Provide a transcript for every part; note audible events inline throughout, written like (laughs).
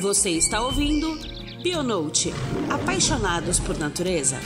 Você está ouvindo Bionote Apaixonados por Natureza.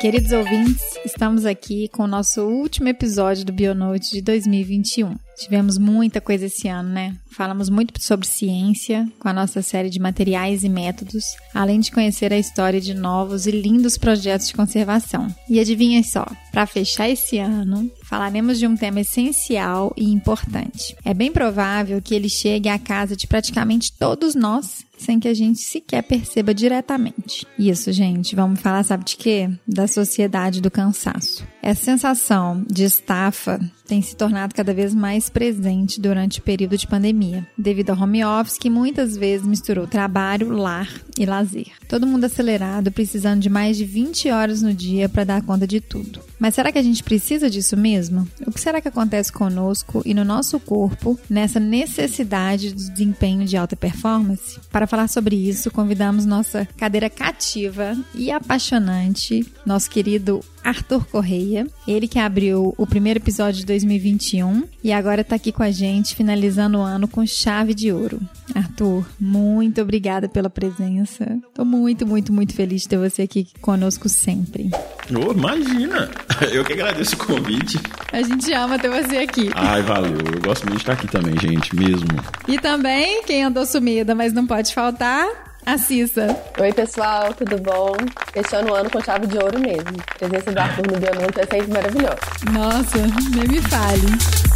Queridos ouvintes, estamos aqui com o nosso último episódio do Bionote de 2021. Tivemos muita coisa esse ano, né? Falamos muito sobre ciência com a nossa série de materiais e métodos, além de conhecer a história de novos e lindos projetos de conservação. E adivinha só, para fechar esse ano, falaremos de um tema essencial e importante. É bem provável que ele chegue à casa de praticamente todos nós sem que a gente sequer perceba diretamente. Isso, gente, vamos falar, sabe de quê? Da sociedade do cansaço. Essa sensação de estafa tem se tornado cada vez mais presente durante o período de pandemia, devido ao home office que muitas vezes misturou trabalho, lar e lazer. Todo mundo acelerado, precisando de mais de 20 horas no dia para dar conta de tudo. Mas será que a gente precisa disso mesmo? O que será que acontece conosco e no nosso corpo nessa necessidade de desempenho de alta performance? Para falar sobre isso, convidamos nossa cadeira cativa e apaixonante, nosso querido Arthur Correia, ele que abriu o primeiro episódio de 2021 e agora está aqui com a gente, finalizando o ano com chave de ouro. Arthur, muito obrigada pela presença. Estou muito, muito, muito feliz de ter você aqui conosco sempre. Oh, imagina! (laughs) Eu que agradeço o convite. A gente ama ter você aqui. Ai, valeu. Eu gosto muito de estar aqui também, gente, mesmo. E também, quem andou sumida, mas não pode faltar, a Cissa. Oi, pessoal, tudo bom? Fechando o ano com chave de ouro mesmo. A presença do Arthur no Biomonte é sempre maravilhosa. Nossa, nem me fale.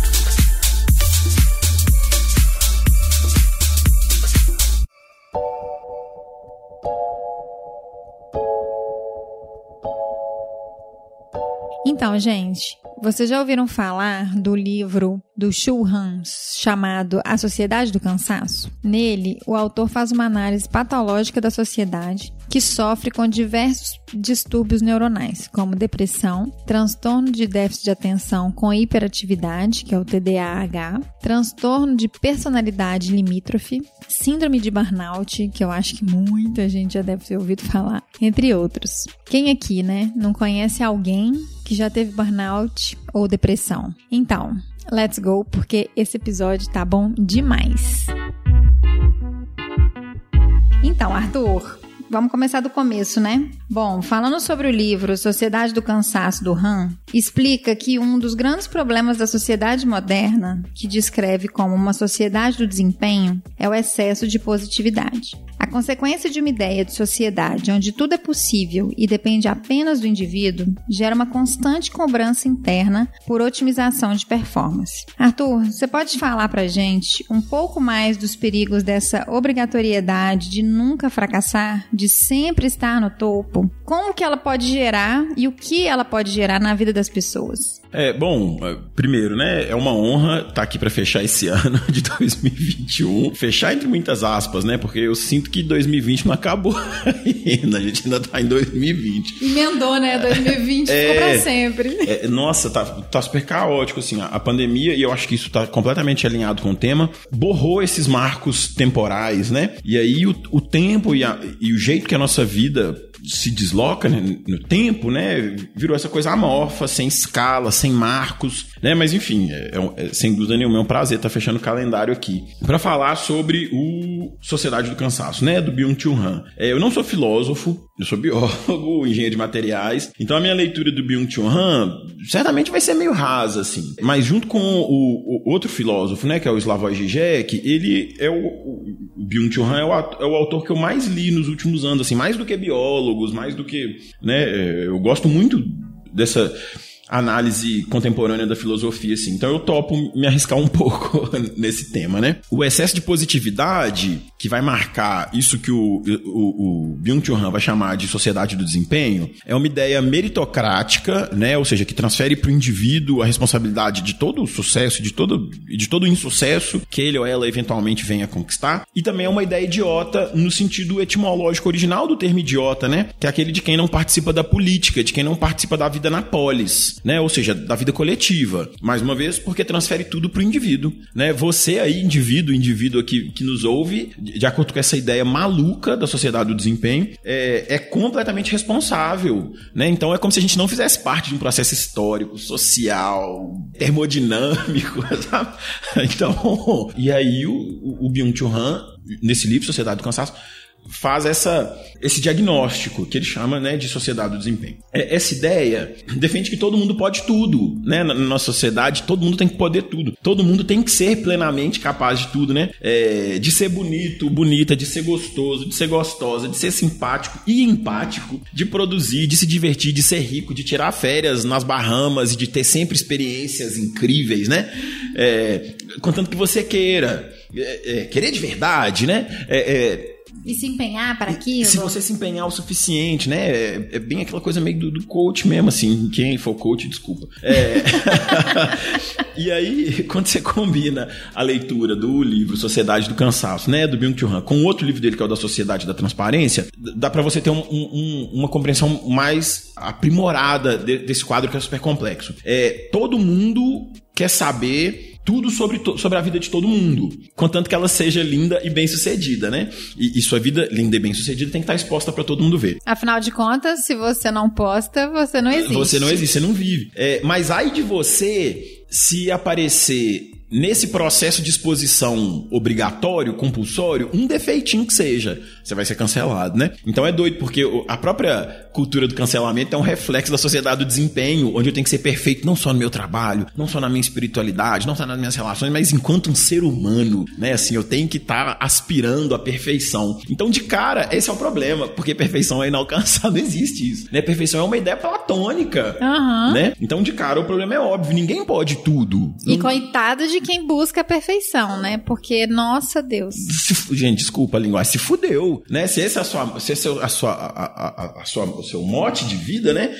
Então, gente, vocês já ouviram falar do livro do Shu Han chamado A Sociedade do Cansaço? Nele, o autor faz uma análise patológica da sociedade que sofre com diversos distúrbios neuronais, como depressão, transtorno de déficit de atenção com hiperatividade, que é o TDAH, transtorno de personalidade limítrofe, síndrome de burnout, que eu acho que muita gente já deve ter ouvido falar, entre outros. Quem aqui, né, não conhece alguém que já teve burnout ou depressão? Então, let's go, porque esse episódio tá bom demais. Então, Arthur, Vamos começar do começo, né? Bom, falando sobre o livro Sociedade do Cansaço do Han, explica que um dos grandes problemas da sociedade moderna, que descreve como uma sociedade do desempenho, é o excesso de positividade. A consequência de uma ideia de sociedade onde tudo é possível e depende apenas do indivíduo gera uma constante cobrança interna por otimização de performance. Arthur, você pode falar pra gente um pouco mais dos perigos dessa obrigatoriedade de nunca fracassar, de sempre estar no topo? Como que ela pode gerar e o que ela pode gerar na vida das pessoas? É, bom, é, primeiro, né, é uma honra estar tá aqui para fechar esse (laughs) ano de 2021. Fechar entre muitas aspas, né, porque eu sinto que 2020 não acabou ainda, (laughs) a gente ainda tá em 2020. Emendou, né, 2020 é, ficou pra sempre. É, nossa, tá, tá super caótico, assim, a, a pandemia, e eu acho que isso tá completamente alinhado com o tema, borrou esses marcos temporais, né, e aí o, o tempo e, a, e o jeito que a nossa vida se desloca né, no tempo, né? Virou essa coisa amorfa, sem escala, sem marcos, né? Mas enfim, é, é, é sem dúvida nenhuma, é um prazer estar fechando o calendário aqui para falar sobre o Sociedade do Cansaço, né? Do Byung-Chul Han. É, eu não sou filósofo, eu sou biólogo, (laughs) engenheiro de materiais, então a minha leitura do Byung-Chul Han certamente vai ser meio rasa, assim. Mas junto com o, o outro filósofo, né? Que é o Slavoj Žižek, ele é o, o Byung-Chul Han é o, é o autor que eu mais li nos últimos anos, assim, mais do que biólogo mais do que. Né, é, eu gosto muito dessa análise contemporânea da filosofia, assim. Então eu topo me arriscar um (laughs) pouco nesse tema, né? O excesso de positividade que vai marcar isso que o, o, o Byung-Chul Han vai chamar de sociedade do desempenho é uma ideia meritocrática, né? Ou seja, que transfere para o indivíduo a responsabilidade de todo o sucesso, de todo, de todo o insucesso que ele ou ela eventualmente venha conquistar. E também é uma ideia idiota no sentido etimológico original do termo idiota, né? Que é aquele de quem não participa da política, de quem não participa da vida na polis né? Ou seja, da vida coletiva. Mais uma vez, porque transfere tudo para o indivíduo, né? Você aí, indivíduo, indivíduo aqui que nos ouve, de acordo com essa ideia maluca da sociedade do desempenho, é, é completamente responsável. Né? Então é como se a gente não fizesse parte de um processo histórico, social, termodinâmico, (laughs) sabe? Então, (laughs) e aí o, o Byung-Chul Han, nesse livro, Sociedade do Cansaço, faz essa, esse diagnóstico que ele chama né, de sociedade do desempenho. É, essa ideia defende que todo mundo pode tudo, né? Na, nossa sociedade, todo mundo tem que poder tudo. Todo mundo tem que ser plenamente capaz de tudo, né? É, de ser bonito, bonita, de ser gostoso, de ser gostosa, de ser simpático e empático, de produzir, de se divertir, de ser rico, de tirar férias nas Bahamas e de ter sempre experiências incríveis, né? É, contanto que você queira. É, é, querer de verdade, né? É, e se empenhar para aquilo. Se você se empenhar o suficiente, né? É, é bem aquela coisa meio do, do, coach mesmo, assim. Quem for coach, desculpa. É... (laughs) e aí, quando você combina a leitura do livro Sociedade do Cansaço, né? Do Byung-Chul Han, com outro livro dele, que é o da Sociedade da Transparência, dá para você ter um, um, uma compreensão mais aprimorada de, desse quadro que é super complexo. É, todo mundo quer saber tudo sobre, sobre a vida de todo mundo, contanto que ela seja linda e bem sucedida, né? E, e sua vida linda e bem sucedida tem que estar exposta para todo mundo ver. Afinal de contas, se você não posta, você não existe. Você não existe, você não vive. É, mas aí de você se aparecer nesse processo de exposição obrigatório, compulsório, um defeitinho que seja, você vai ser cancelado, né? Então é doido, porque a própria cultura do cancelamento é um reflexo da sociedade do desempenho, onde eu tenho que ser perfeito não só no meu trabalho, não só na minha espiritualidade, não só nas minhas relações, mas enquanto um ser humano, né? Assim, eu tenho que estar tá aspirando à perfeição. Então, de cara, esse é o problema, porque perfeição é inalcançável, (laughs) não existe isso, né? Perfeição é uma ideia platônica, uhum. né? Então, de cara, o problema é óbvio, ninguém pode tudo. E não... coitado de quem busca a perfeição, né? Porque, nossa Deus. Se, gente, desculpa a linguagem, se fudeu, né? Se esse é a sua, se esse é a sua, a, a, a sua, o seu mote de vida, né?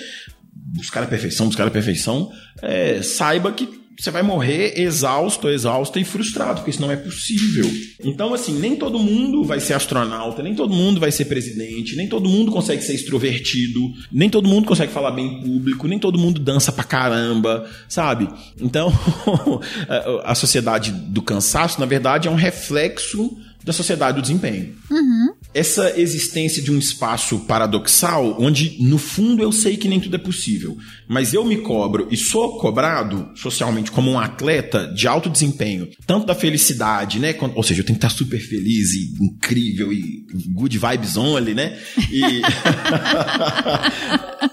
Buscar a perfeição, buscar a perfeição, é, saiba que você vai morrer exausto, exausto e frustrado, porque isso não é possível. Então, assim, nem todo mundo vai ser astronauta, nem todo mundo vai ser presidente, nem todo mundo consegue ser extrovertido, nem todo mundo consegue falar bem em público, nem todo mundo dança pra caramba, sabe? Então, (laughs) a sociedade do cansaço, na verdade, é um reflexo da sociedade do desempenho. Uhum. Essa existência de um espaço paradoxal, onde no fundo eu sei que nem tudo é possível, mas eu me cobro e sou cobrado socialmente como um atleta de alto desempenho, tanto da felicidade, né? Ou seja, eu tenho que estar super feliz e incrível e good vibes only, né? E. (laughs)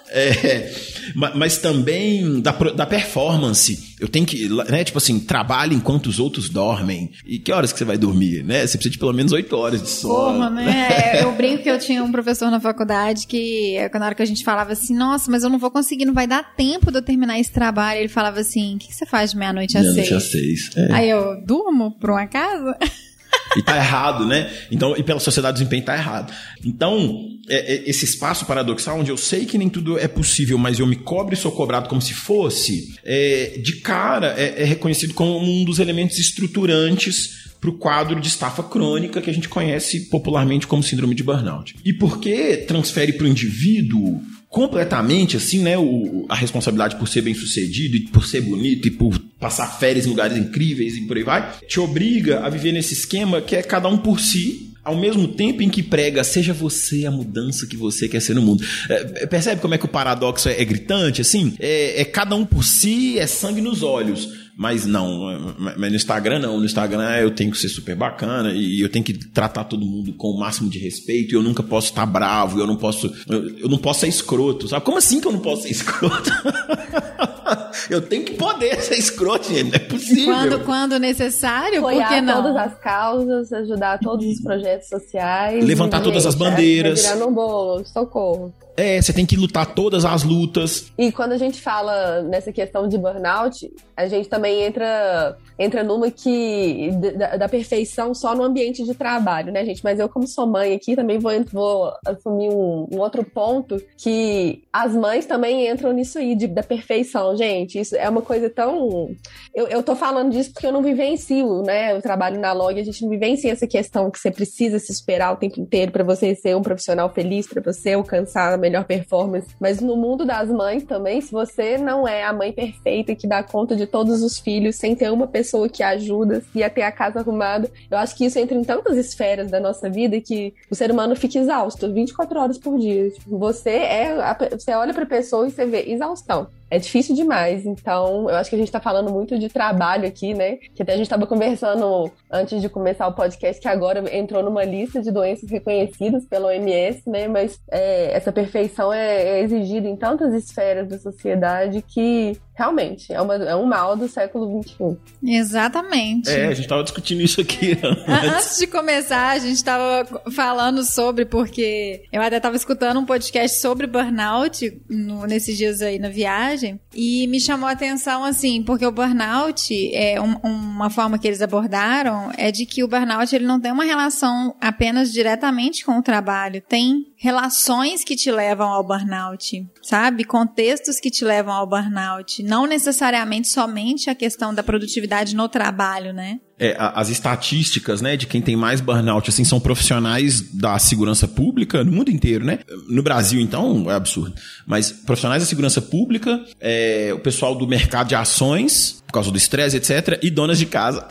(laughs) é, mas também da, da performance. Eu tenho que, né, tipo assim, trabalho enquanto os outros dormem. E que horas que você vai dormir, né? Você precisa de pelo menos oito horas de sono. Porra, né? (laughs) Eu brinco que eu tinha um professor na faculdade que, na hora que a gente falava assim, nossa, mas eu não vou conseguir, não vai dar tempo de eu terminar esse trabalho. Ele falava assim, o que, que você faz de meia-noite às seis? Meia-noite às seis. É. Aí eu, durmo por uma casa? (laughs) E tá errado, né? Então, e pela sociedade desempenho tá errado. Então, é, é, esse espaço paradoxal onde eu sei que nem tudo é possível, mas eu me cobro e sou cobrado como se fosse, é, de cara é, é reconhecido como um dos elementos estruturantes para o quadro de estafa crônica que a gente conhece popularmente como síndrome de burnout. E por que transfere para o indivíduo completamente assim, né, o, a responsabilidade por ser bem sucedido e por ser bonito e por passar férias em lugares incríveis e por aí vai, te obriga a viver nesse esquema que é cada um por si, ao mesmo tempo em que prega seja você a mudança que você quer ser no mundo. É, percebe como é que o paradoxo é, é gritante, assim? É, é cada um por si, é sangue nos olhos. Mas não, mas no Instagram não. No Instagram eu tenho que ser super bacana e eu tenho que tratar todo mundo com o máximo de respeito. E eu nunca posso estar bravo, eu não posso, eu não posso ser escroto, sabe? Como assim que eu não posso ser escroto? (laughs) (laughs) eu tenho que poder (laughs) ser escroto, gente. Não é possível. Quando, quando necessário, Apoiar por que não? todas as causas, ajudar todos os projetos sociais. Levantar todas as bandeiras. É, virar no bolo, socorro. É, você tem que lutar todas as lutas. E quando a gente fala nessa questão de burnout, a gente também entra entra numa que da, da, perfeição só no ambiente de trabalho, né, gente? Mas eu, como sou mãe aqui, também vou, vou assumir um, um outro ponto que as mães também entram nisso aí, de, da perfeição, gente. Isso é uma coisa tão. Eu, eu tô falando disso porque eu não vivencio, né? Eu trabalho na log, a gente não vivencia essa questão que você precisa se esperar o tempo inteiro para você ser um profissional feliz, para você alcançar melhor performance. Mas no mundo das mães também, se você não é a mãe perfeita que dá conta de todos os filhos, sem ter uma pessoa que ajuda e a ter a casa arrumada, eu acho que isso entra em tantas esferas da nossa vida que o ser humano fica exausto 24 horas por dia. Tipo, você é. A, você olha pra pessoa e você vê exaustão é difícil demais. Então, eu acho que a gente está falando muito de trabalho aqui, né? Que até a gente estava conversando antes de começar o podcast, que agora entrou numa lista de doenças reconhecidas pela OMS, né? Mas é, essa perfeição é, é, exigida em tantas esferas da sociedade que realmente é, uma, é um mal do século XXI. Exatamente. É, a gente estava discutindo isso aqui antes. antes de começar, a gente estava falando sobre, porque eu até estava escutando um podcast sobre burnout no, nesses dias aí na viagem e me chamou a atenção assim, porque o burnout é um, uma forma que eles abordaram é de que o burnout ele não tem uma relação apenas diretamente com o trabalho, tem relações que te levam ao burnout, sabe? Contextos que te levam ao burnout, não necessariamente somente a questão da produtividade no trabalho, né? é, as estatísticas, né, de quem tem mais burnout, assim, são profissionais da segurança pública no mundo inteiro, né? No Brasil, então, é absurdo. Mas profissionais da segurança pública, é, o pessoal do mercado de ações, por causa do estresse, etc., e donas de casa.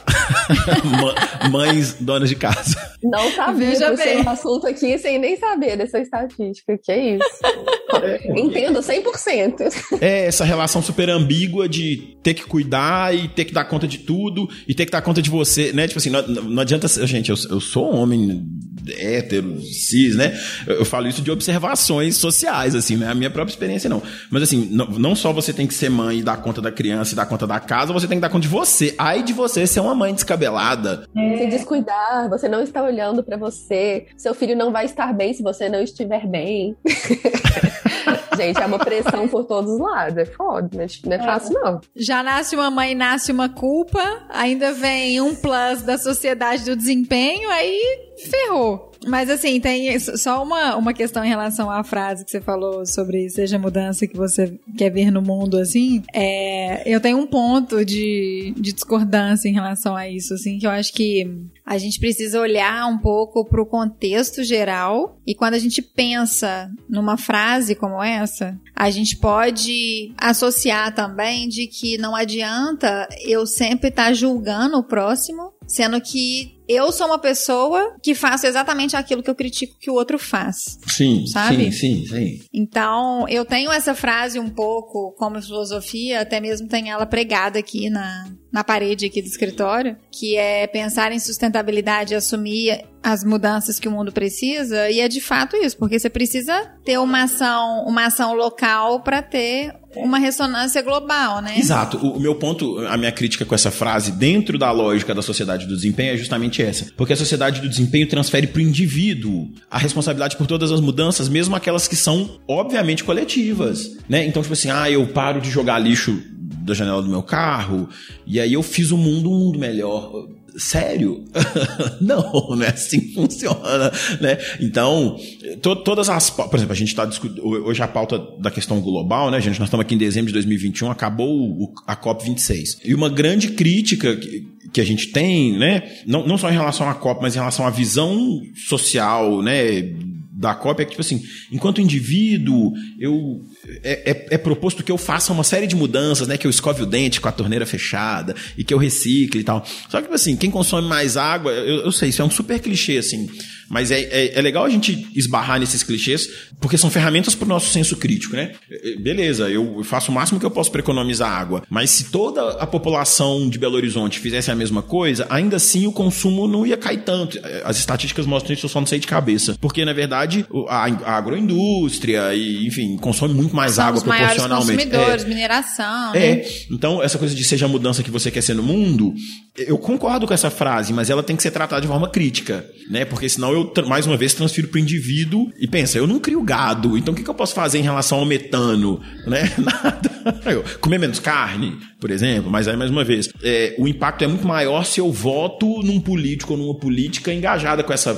(laughs) Mães donas de casa. Não sabia Veja bem. um assunto aqui sem nem saber dessa estatística. Que é isso? É, Entendo 100%. É essa relação super ambígua de ter que cuidar e ter que dar conta de tudo e ter que dar conta de você, né? Tipo assim, não, não adianta. Gente, eu, eu sou um homem hétero, cis, né? Eu falo isso de observações sociais, assim, né? A minha própria experiência não. Mas assim, não, não só você tem que ser mãe e dar conta da criança e dar conta da casa, você tem que dar conta de você. Ai de você ser uma mãe descabelada. É. Se descuidar, você não está olhando para você. Seu filho não vai estar bem se você não estiver bem. (laughs) Gente, é uma pressão por todos os lados. É foda? Tipo, não é, é fácil, não. Já nasce uma mãe, nasce uma culpa, ainda vem um plus da sociedade do desempenho, aí ferrou. Mas assim, tem só uma, uma questão em relação à frase que você falou sobre seja a mudança que você quer ver no mundo, assim. É, eu tenho um ponto de, de discordância em relação a isso, assim, que eu acho que a gente precisa olhar um pouco para o contexto geral e quando a gente pensa numa frase como essa, a gente pode associar também de que não adianta eu sempre estar tá julgando o próximo, sendo que eu sou uma pessoa que faço exatamente aquilo que eu critico que o outro faz. Sim, sabe? Sim, sim, sim. Então, eu tenho essa frase um pouco como filosofia, até mesmo tem ela pregada aqui na, na parede aqui do escritório, que é pensar em sustentabilidade e assumir as mudanças que o mundo precisa, e é de fato isso, porque você precisa ter uma ação, uma ação local para ter uma ressonância global, né? Exato. O, meu ponto, a minha crítica com essa frase, dentro da lógica da sociedade do desempenho, é justamente essa. Porque a sociedade do desempenho transfere para o indivíduo a responsabilidade por todas as mudanças, mesmo aquelas que são, obviamente, coletivas. Né? Então, tipo assim, ah, eu paro de jogar lixo da janela do meu carro, e aí eu fiz o mundo um mundo melhor sério? (laughs) não, não é assim que funciona, né? Então, to, todas as, por exemplo, a gente está discutindo hoje a pauta da questão global, né, gente? Nós estamos aqui em dezembro de 2021, acabou o, a COP 26. E uma grande crítica que, que a gente tem, né, não, não só em relação à COP, mas em relação à visão social, né, da COP é que, tipo assim, enquanto indivíduo, eu é, é, é, proposto que eu faça uma série de mudanças, né? Que eu escove o dente com a torneira fechada e que eu recicle e tal. Só que, tipo assim, quem consome mais água, eu, eu sei, isso é um super clichê, assim. Mas é, é, é, legal a gente esbarrar nesses clichês, porque são ferramentas para o nosso senso crítico, né? É, é, beleza, eu faço o máximo que eu posso para economizar água, mas se toda a população de Belo Horizonte fizesse a mesma coisa, ainda assim o consumo não ia cair tanto. É, as estatísticas mostram isso, eu só não sei de cabeça. Porque, na verdade, a, a agroindústria, e, enfim, consome muito mais são água os proporcionalmente. consumidores, é, mineração. É. Né? Então, essa coisa de seja a mudança que você quer ser no mundo, eu concordo com essa frase, mas ela tem que ser tratada de forma crítica, né? Porque senão eu, mais uma vez, transfiro para o indivíduo e pensa, eu não crio gado, então o que, que eu posso fazer em relação ao metano? Né? (laughs) Nada. Eu, comer menos carne, por exemplo, mas aí, mais uma vez, é, o impacto é muito maior se eu voto num político ou numa política engajada com essa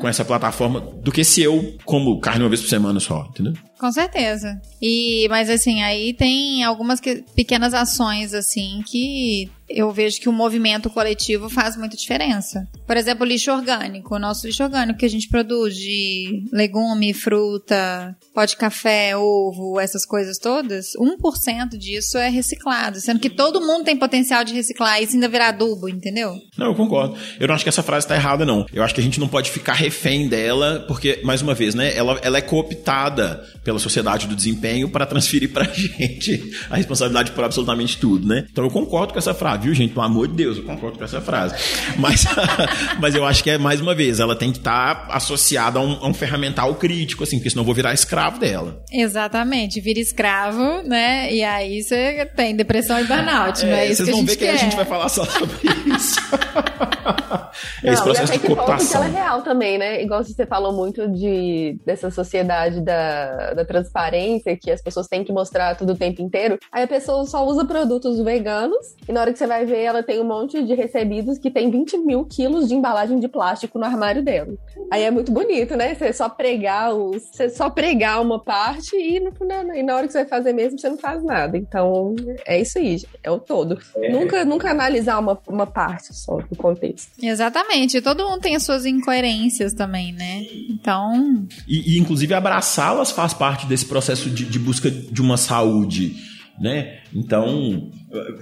com essa plataforma do que se eu como carne uma vez por semana só, entendeu? Com certeza. E, mas assim, aí tem algumas que, pequenas ações, assim, que eu vejo que o movimento coletivo faz muita diferença. Por exemplo, lixo orgânico. O nosso lixo orgânico que a gente produz de legume, fruta, pó de café, ovo, essas coisas todas, 1% disso é reciclado. Sendo que todo mundo tem potencial de reciclar. Isso ainda virar adubo, entendeu? Não, eu concordo. Eu não acho que essa frase está errada, não. Eu acho que a gente não pode ficar refém dela, porque, mais uma vez, né, ela, ela é cooptada pela sociedade do desempenho para transferir para a (laughs) gente a responsabilidade por absolutamente tudo, né? Então eu concordo com essa frase, viu, gente? Pelo amor de Deus, eu concordo com essa frase. (laughs) Mas, (laughs) mas eu acho que é, mais uma vez, ela tem que estar tá associada a um, a um ferramental crítico, assim, porque senão eu vou virar escravo dela. Exatamente, vira escravo, né? E aí você tem depressão e burnout, é, não é isso Vocês vão ver que a gente vai falar só sobre isso. (laughs) é esse processo de cooptação. ela é real também, né? Igual você falou muito de, dessa sociedade da, da transparência, que as pessoas têm que mostrar tudo o tempo inteiro. Aí a pessoa só usa produtos veganos e na hora que você vai ver, ela tem um monte de recebidos que tem 20 mil quilos de embalagem de plástico no armário dela. Aí é muito bonito, né? Você só pregar os, você só pregar uma parte e, no, e na hora que você vai fazer mesmo, você não faz nada. Então, é isso aí, é o todo. É. Nunca, nunca analisar uma, uma parte só do contexto. Exatamente. Todo mundo tem as suas incoerências também, né? Então. E, e inclusive, abraçá-las faz parte desse processo de, de busca de uma saúde, né? Então,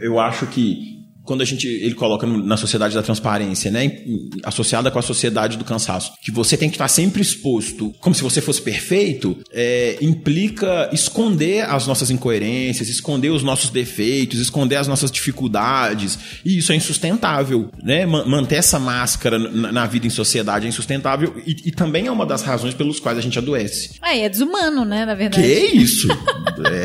eu acho que quando a gente ele coloca na sociedade da transparência, né, associada com a sociedade do cansaço, que você tem que estar sempre exposto, como se você fosse perfeito, é, implica esconder as nossas incoerências, esconder os nossos defeitos, esconder as nossas dificuldades, e isso é insustentável, né? Manter essa máscara na vida em sociedade é insustentável e, e também é uma das razões pelos quais a gente adoece. É, é desumano, né, na verdade. Que isso?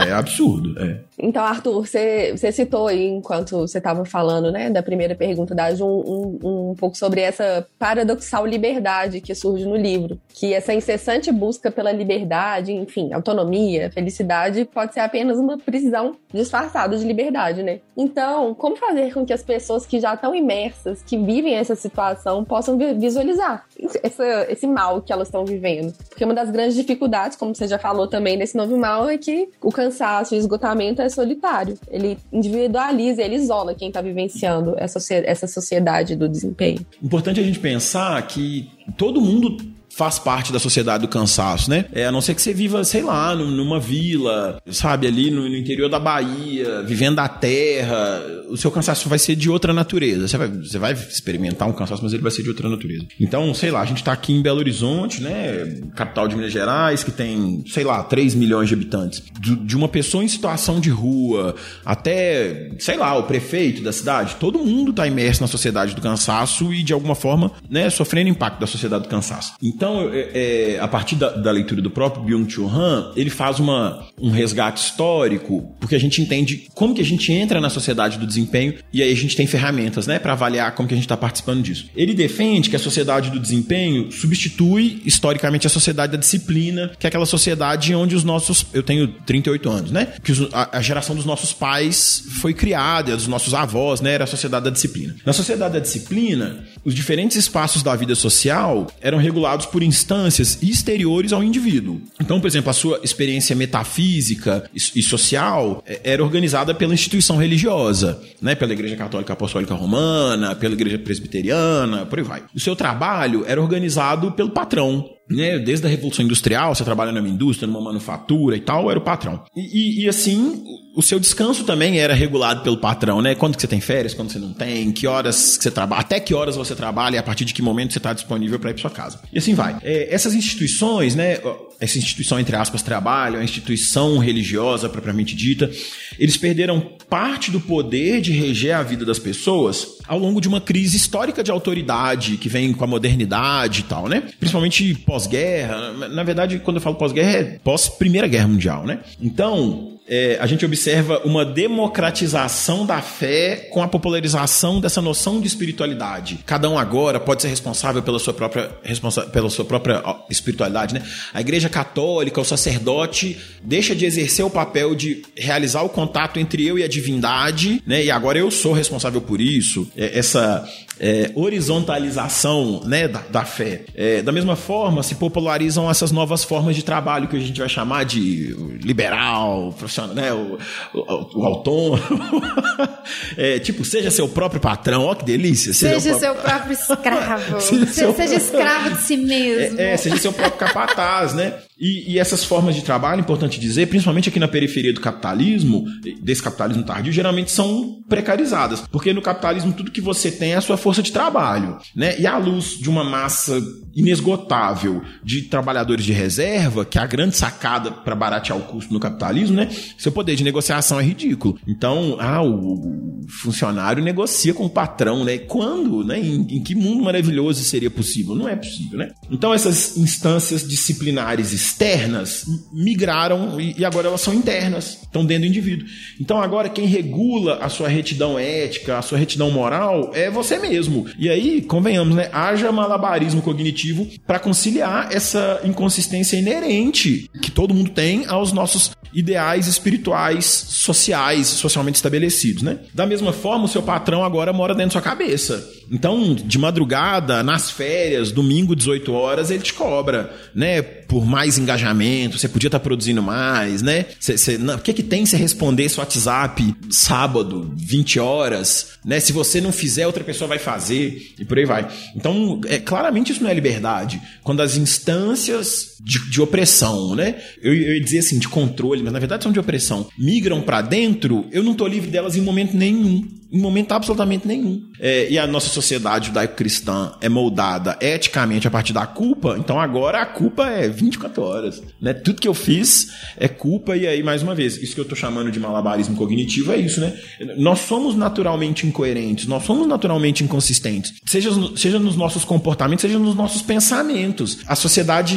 é absurdo, é. Então, Arthur, você, você citou aí, enquanto você estava falando, né, da primeira pergunta da Ju, um, um, um, pouco sobre essa paradoxal liberdade que surge no livro. Que essa incessante busca pela liberdade, enfim, autonomia, felicidade, pode ser apenas uma prisão disfarçada de liberdade, né? Então, como fazer com que as pessoas que já estão imersas, que vivem essa situação, possam visualizar essa, esse mal que elas estão vivendo? Porque uma das grandes dificuldades, como você já falou também, desse novo mal, é que o cansaço e o esgotamento é solitário. Ele individualiza, ele isola quem está vivenciando essa, essa sociedade do desempenho. Importante a gente pensar que todo mundo faz parte da sociedade do cansaço, né? É, a não ser que você viva, sei lá, numa vila, sabe, ali no, no interior da Bahia, vivendo da terra, o seu cansaço vai ser de outra natureza. Você vai, você vai experimentar um cansaço, mas ele vai ser de outra natureza. Então, sei lá, a gente tá aqui em Belo Horizonte, né? Capital de Minas Gerais, que tem, sei lá, 3 milhões de habitantes. De, de uma pessoa em situação de rua até, sei lá, o prefeito da cidade, todo mundo tá imerso na sociedade do cansaço e, de alguma forma, né, sofrendo impacto da sociedade do cansaço. Então, então, é, é, a partir da, da, leitura do próprio Byung-Chul Han, ele faz uma, um resgate histórico, porque a gente entende como que a gente entra na sociedade do desempenho e aí a gente tem ferramentas, né, para avaliar como que a gente está participando disso. Ele defende que a sociedade do desempenho substitui historicamente a sociedade da disciplina, que é aquela sociedade onde os nossos, eu tenho 38 anos, né, que os, a, a, geração dos nossos pais foi criada, dos nossos avós, né, era a sociedade da disciplina. Na sociedade da disciplina, os diferentes espaços da vida social eram regulados por instâncias exteriores ao indivíduo. Então, por exemplo, a sua experiência metafísica e social é, era organizada pela instituição religiosa, né? pela Igreja Católica Apostólica Romana, pela Igreja Presbiteriana, por aí vai. O seu trabalho era organizado pelo patrão, né, desde a Revolução Industrial, você trabalha numa indústria, numa manufatura e tal, era o patrão. E, e, e, assim, o seu descanso também era regulado pelo patrão, né? Quando que você tem férias, quando você não tem, que horas que você trabalha, até que horas você trabalha e a partir de que momento você está disponível para ir para sua casa. E assim vai. É, essas instituições, né? Essa instituição, entre aspas, trabalho, a instituição religiosa propriamente dita, eles perderam parte do poder de reger a vida das pessoas ao longo de uma crise histórica de autoridade que vem com a modernidade e tal, né? Principalmente pós pós-guerra. Na verdade, quando eu falo pós-guerra, é pós-Primeira Guerra Mundial, né? Então, é, a gente observa uma democratização da fé com a popularização dessa noção de espiritualidade. Cada um agora pode ser responsável pela sua própria, responsa pela sua própria espiritualidade, né? A igreja católica, o sacerdote, deixa de exercer o papel de realizar o contato entre eu e a divindade, né? E agora eu sou responsável por isso. É, essa é, horizontalização né, da, da fé. É, da mesma forma, se popularizam essas novas formas de trabalho que a gente vai chamar de liberal, profissional, né, o, o, o (laughs) é, tipo, seja seu próprio patrão, ó que delícia. Seja, seja seu próprio (laughs) escravo. seja, seu... seja, escravo de si mesmo. É, é, seja seu próprio capataz, né? E, e, essas formas de trabalho, importante dizer, principalmente aqui na periferia do capitalismo, desse capitalismo tardio, geralmente são precarizadas. Porque no capitalismo tudo que você tem é a sua força de trabalho. Né? E à luz de uma massa inesgotável de trabalhadores de reserva, que é a grande sacada para baratear o custo no capitalismo, né? Seu poder de negociação é ridículo. Então, ah, o funcionário negocia com o patrão, né? Quando, né? Em, em que mundo maravilhoso seria possível? Não é possível, né? Então, essas instâncias disciplinares externas migraram e agora elas são internas, estão dentro do indivíduo. Então, agora quem regula a sua retidão ética, a sua retidão moral é você mesmo. E aí, convenhamos, né? Haja malabarismo cognitivo para conciliar essa inconsistência inerente que todo mundo tem aos nossos ideais espirituais, sociais, socialmente estabelecidos, né? Da mesma forma, o seu patrão agora mora dentro da sua cabeça. Então, de madrugada, nas férias, domingo, 18 horas, ele te cobra, né? Por mais engajamento, você podia estar tá produzindo mais, né? Cê, cê, não, o que que tem você responder esse WhatsApp sábado, 20 horas, né? Se você não fizer, outra pessoa vai fazer e por aí vai. Então, é, claramente isso não é liberdade. Quando as instâncias de, de opressão, né? Eu, eu ia dizer assim, de controle, mas na verdade são de opressão, migram para dentro, eu não tô livre delas em momento nenhum em momento absolutamente nenhum. É, e a nossa sociedade judaico-cristã é moldada eticamente a partir da culpa, então agora a culpa é 24 horas. Né? Tudo que eu fiz é culpa, e aí, mais uma vez, isso que eu estou chamando de malabarismo cognitivo é isso, né? Nós somos naturalmente incoerentes, nós somos naturalmente inconsistentes, seja, seja nos nossos comportamentos, seja nos nossos pensamentos. A sociedade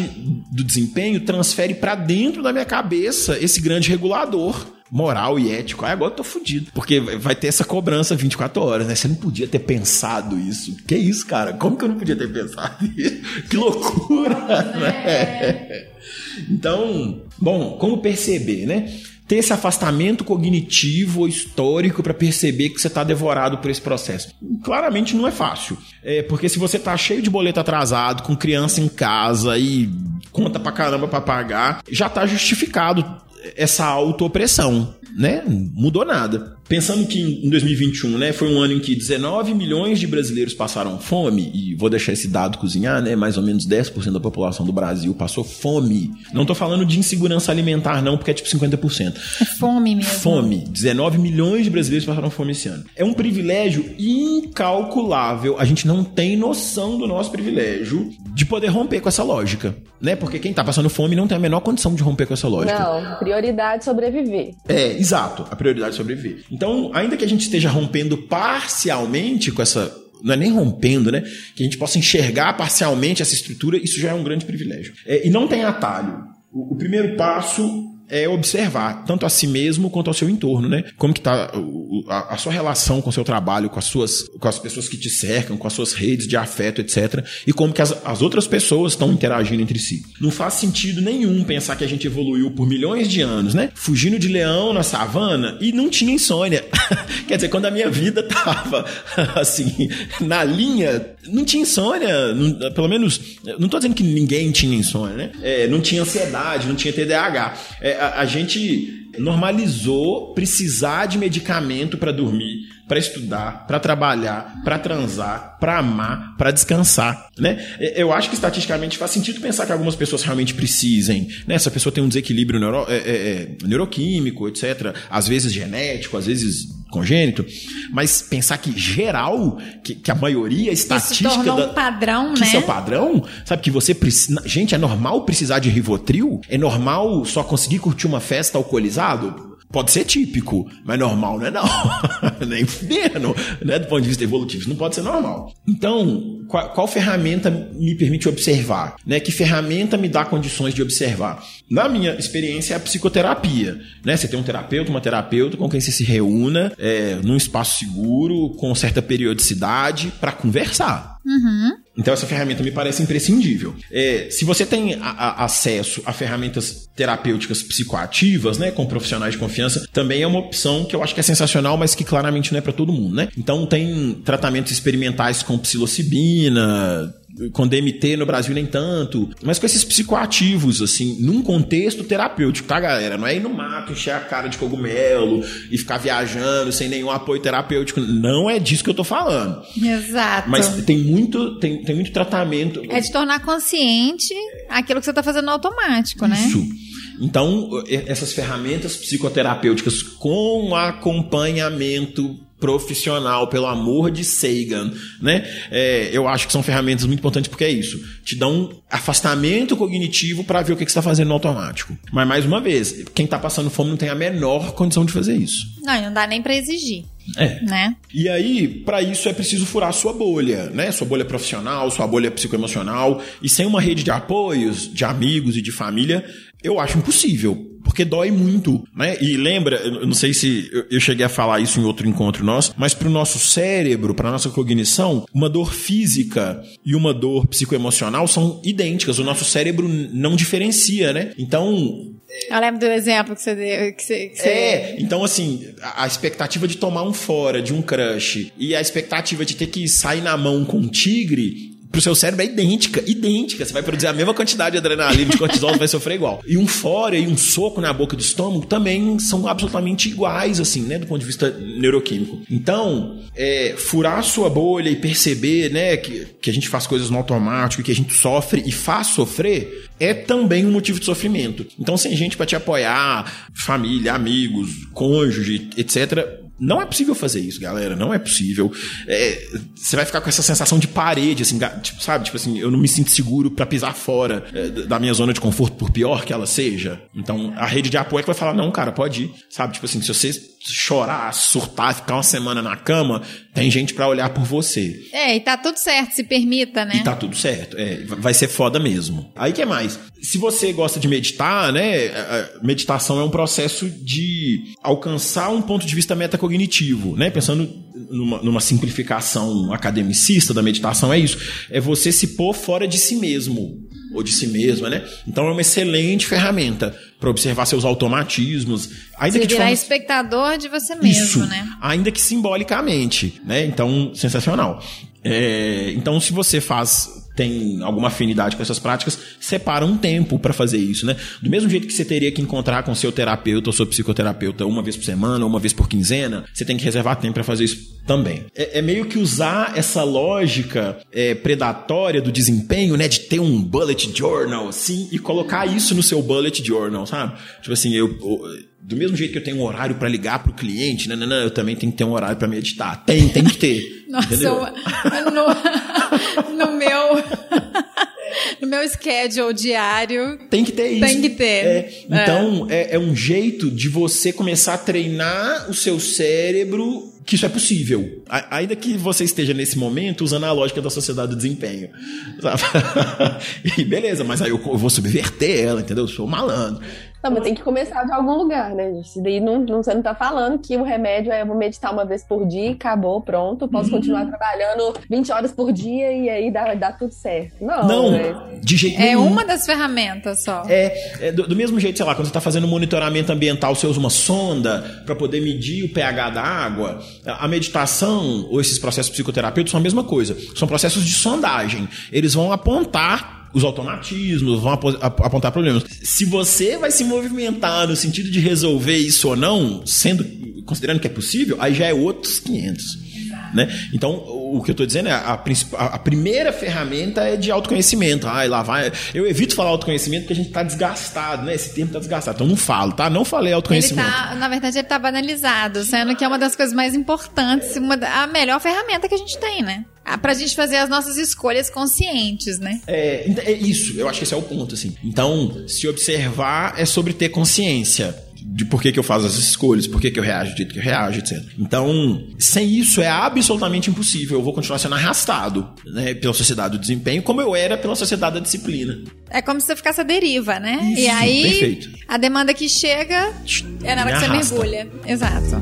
do desempenho transfere para dentro da minha cabeça esse grande regulador moral e ético. Ah, agora eu tô fudido. Porque vai ter essa cobrança 24 horas, né? Você não podia ter pensado isso. Que isso, cara? Como que eu não podia ter pensado isso? (laughs) Que loucura, né? Então, bom, como perceber, né? ter esse afastamento cognitivo ou histórico para perceber que você está devorado por esse processo. Claramente não é fácil. É, porque se você está cheio de boleto atrasado, com criança em casa e conta pra caramba para pagar, já está justificado essa autoopressão, né? Mudou nada. Pensando que em 2021, né, foi um ano em que 19 milhões de brasileiros passaram fome, e vou deixar esse dado cozinhar, né, mais ou menos 10% da população do Brasil passou fome. Não tô falando de insegurança alimentar não, porque é tipo 50%. É fome mesmo. Fome. 19 milhões de brasileiros passaram fome esse ano. É um privilégio incalculável. A gente não tem noção do nosso privilégio de poder romper com essa lógica, né? Porque quem tá passando fome não tem a menor condição de romper com essa lógica. Não, prioridade sobreviver. É, exato, a prioridade é sobreviver. Então, ainda que a gente esteja rompendo parcialmente com essa não é nem rompendo, né? Que a gente possa enxergar parcialmente essa estrutura, isso já é um grande privilégio. É, e não tem atalho. O, o primeiro passo é observar tanto a si mesmo quanto ao seu entorno, né? Como que tá a, sua relação com o seu trabalho, com as suas, com as pessoas que te cercam, com as suas redes de afeto, etc. E como que as, as outras pessoas estão interagindo entre si. Não faz sentido nenhum pensar que a gente evoluiu por milhões de anos, né? Fugindo de leão na savana e não tinha insônia. (laughs) Quer dizer, quando a minha vida (laughs) tava assim, na linha, não tinha insônia, não, pelo menos, não tô dizendo que ninguém tinha insônia, né? É, não tinha ansiedade, não tinha TDAH. É, a, a gente normalizou precisar de medicamento para dormir, para estudar, para trabalhar, para transar, para amar, para descansar, né? Eu acho que estatisticamente faz sentido pensar que algumas pessoas realmente precisem, né? Essa pessoa tem um desequilíbrio neuro, é, é, é neuroquímico, etc. Às vezes genético, às vezes congênito, mas pensar que geral, que, que a maioria estatística isso da, um padrão, que né? Isso é o padrão, sabe que você precisa, gente, é normal precisar de Rivotril? É normal só conseguir curtir uma festa alcoolizado? Pode ser típico, mas normal não é não. (laughs) Nem fudendo, né? Do ponto de vista evolutivo, isso não pode ser normal. Então, qual, qual, ferramenta me permite observar? Né? Que ferramenta me dá condições de observar? Na minha experiência, é a psicoterapia. Né? Você tem um terapeuta, uma terapeuta com quem você se reúna é, num espaço seguro, com certa periodicidade, para conversar. Uhum. Então essa ferramenta me parece imprescindível. É, se você tem a, a, acesso a ferramentas terapêuticas psicoativas, né, com profissionais de confiança, também é uma opção que eu acho que é sensacional, mas que claramente não é para todo mundo, né? Então tem tratamentos experimentais com psilocibina, com DMT no Brasil nem tanto, mas com esses psicoativos, assim, num contexto terapêutico, tá, galera? Não é ir no mato, encher a cara de cogumelo e ficar viajando sem nenhum apoio terapêutico. Não é disso que eu tô falando. Exato. Mas tem muito, tem, tem muito tratamento. É de tornar consciente aquilo que você tá fazendo automático, né? Isso. Então, essas ferramentas psicoterapêuticas com acompanhamento profissional, pelo amor de Sagan, né? É, eu acho que são ferramentas muito importantes porque é isso. Te dão um afastamento cognitivo para ver o que, que você está fazendo no automático. Mas, mais uma vez, quem está passando fome não tem a menor condição de fazer isso. Não, não dá nem para exigir. É. Né? E aí, para isso é preciso furar sua bolha, né? Sua bolha profissional, sua bolha psicoemocional. E sem uma rede de apoios, de amigos e de família, eu acho impossível porque dói muito, né? E lembra, eu não sei se eu cheguei a falar isso em outro encontro nosso, mas para o nosso cérebro, para nossa cognição, uma dor física e uma dor psicoemocional são idênticas. O nosso cérebro não diferencia, né? Então, eu lembro do exemplo que você deu. Que você, que você... É, então assim, a, a, expectativa de tomar um fora de um crush e a expectativa de ter que sair na mão com um tigre pro seu cérebro é idêntica, idêntica. Você vai produzir a mesma quantidade de adrenalina, de cortisol, (laughs) vai sofrer igual. E um fora e um soco na boca do estômago também são absolutamente iguais, assim, né, do ponto de vista neuroquímico. Então, é, furar a sua bolha e perceber, né, que, que a gente faz coisas no automático, que a gente sofre e faz sofrer, é também um motivo de sofrimento. Então, sem gente para te apoiar, família, amigos, cônjuge, etc., não é possível fazer isso, galera. Não é possível. É, você vai ficar com essa sensação de parede, assim, tipo, sabe? Tipo assim, eu não me sinto seguro para pisar fora é, da minha zona de conforto, por pior que ela seja. Então, a rede de apoio é que vai falar, não, cara, pode ir. Sabe? Tipo assim, se você chorar, surtar, ficar uma semana na cama, tem gente para olhar por você. É, e tá tudo certo, se permita, né? E tá tudo certo. É, vai ser foda mesmo. Aí que mais? Se você gosta de meditar, né? Meditação é um processo de alcançar um ponto de vista metacognitivo, né? Pensando numa, numa simplificação academicista da meditação, é isso. É você se pôr fora de si mesmo ou de si mesma, né? Então é uma excelente ferramenta para observar seus automatismos. Ainda você que virar forma... espectador de você mesmo, Isso, né? Ainda que simbolicamente, né? Então, sensacional. É, então, se você faz tem alguma afinidade com essas práticas, separa um tempo para fazer isso, né? Do mesmo jeito que você teria que encontrar com seu terapeuta ou seu psicoterapeuta uma vez por semana ou uma vez por quinzena, você tem que reservar tempo para fazer isso também. É, é, meio que usar essa lógica é, predatória do desempenho, né? De ter um bullet journal, assim, e colocar isso no seu bullet journal, sabe? Tipo assim, eu, eu do mesmo jeito que eu tenho um horário para ligar pro cliente, não, não, não, eu também tenho que ter um horário para meditar. Tem, tem que ter. (laughs) Nossa, eu, no, (laughs) no meu (laughs) no meu schedule diário. Tem que ter isso. Tem que ter. É, então, é. É, é um jeito de você começar a treinar o seu cérebro que isso é possível. Ainda que você esteja nesse momento usando a lógica da sociedade do desempenho. (laughs) e beleza, mas aí eu vou subverter ela, entendeu? Eu sou malandro. Não, mas tem que começar de algum lugar, né, gente? Daí não, não, você não tá falando que o remédio é eu vou meditar uma vez por dia, acabou, pronto, posso uhum. continuar trabalhando 20 horas por dia e aí dá, dá tudo certo. Não, não né? de jeito é nenhum. É uma das ferramentas só. É, é do, do, mesmo jeito, sei lá, quando você tá fazendo monitoramento ambiental, você usa uma sonda para poder medir o pH da água. A meditação ou esses processos psicoterapêuticos são a mesma coisa. São processos de sondagem. Eles vão apontar os automatismos, vão apontar problemas. Se você vai se movimentar no sentido de resolver isso ou não, sendo considerando que é possível, aí já é outros 500. Né? Então, o que eu estou dizendo é a, a, a, primeira ferramenta é de autoconhecimento. Ai, lá vai. Eu evito falar autoconhecimento porque a gente está desgastado, né? Esse tempo está desgastado. Então não falo, tá? Não falei autoconhecimento. Tá, na verdade, ele está banalizado, sendo que é uma das coisas mais importantes, uma, a melhor ferramenta que a gente tem, né? Ah, pra gente fazer as nossas escolhas conscientes, né? É, é isso, eu acho que esse é o ponto, assim. Então, se observar é sobre ter consciência de por que, que eu faço as escolhas, por que, que eu reajo do jeito que eu reajo, etc. Então, sem isso é absolutamente impossível. Eu vou continuar sendo arrastado né, pela sociedade do desempenho, como eu era pela sociedade da disciplina. É como se você ficasse a deriva, né? Isso, e aí, perfeito. a demanda que chega é na hora Me que você mergulha. Exato.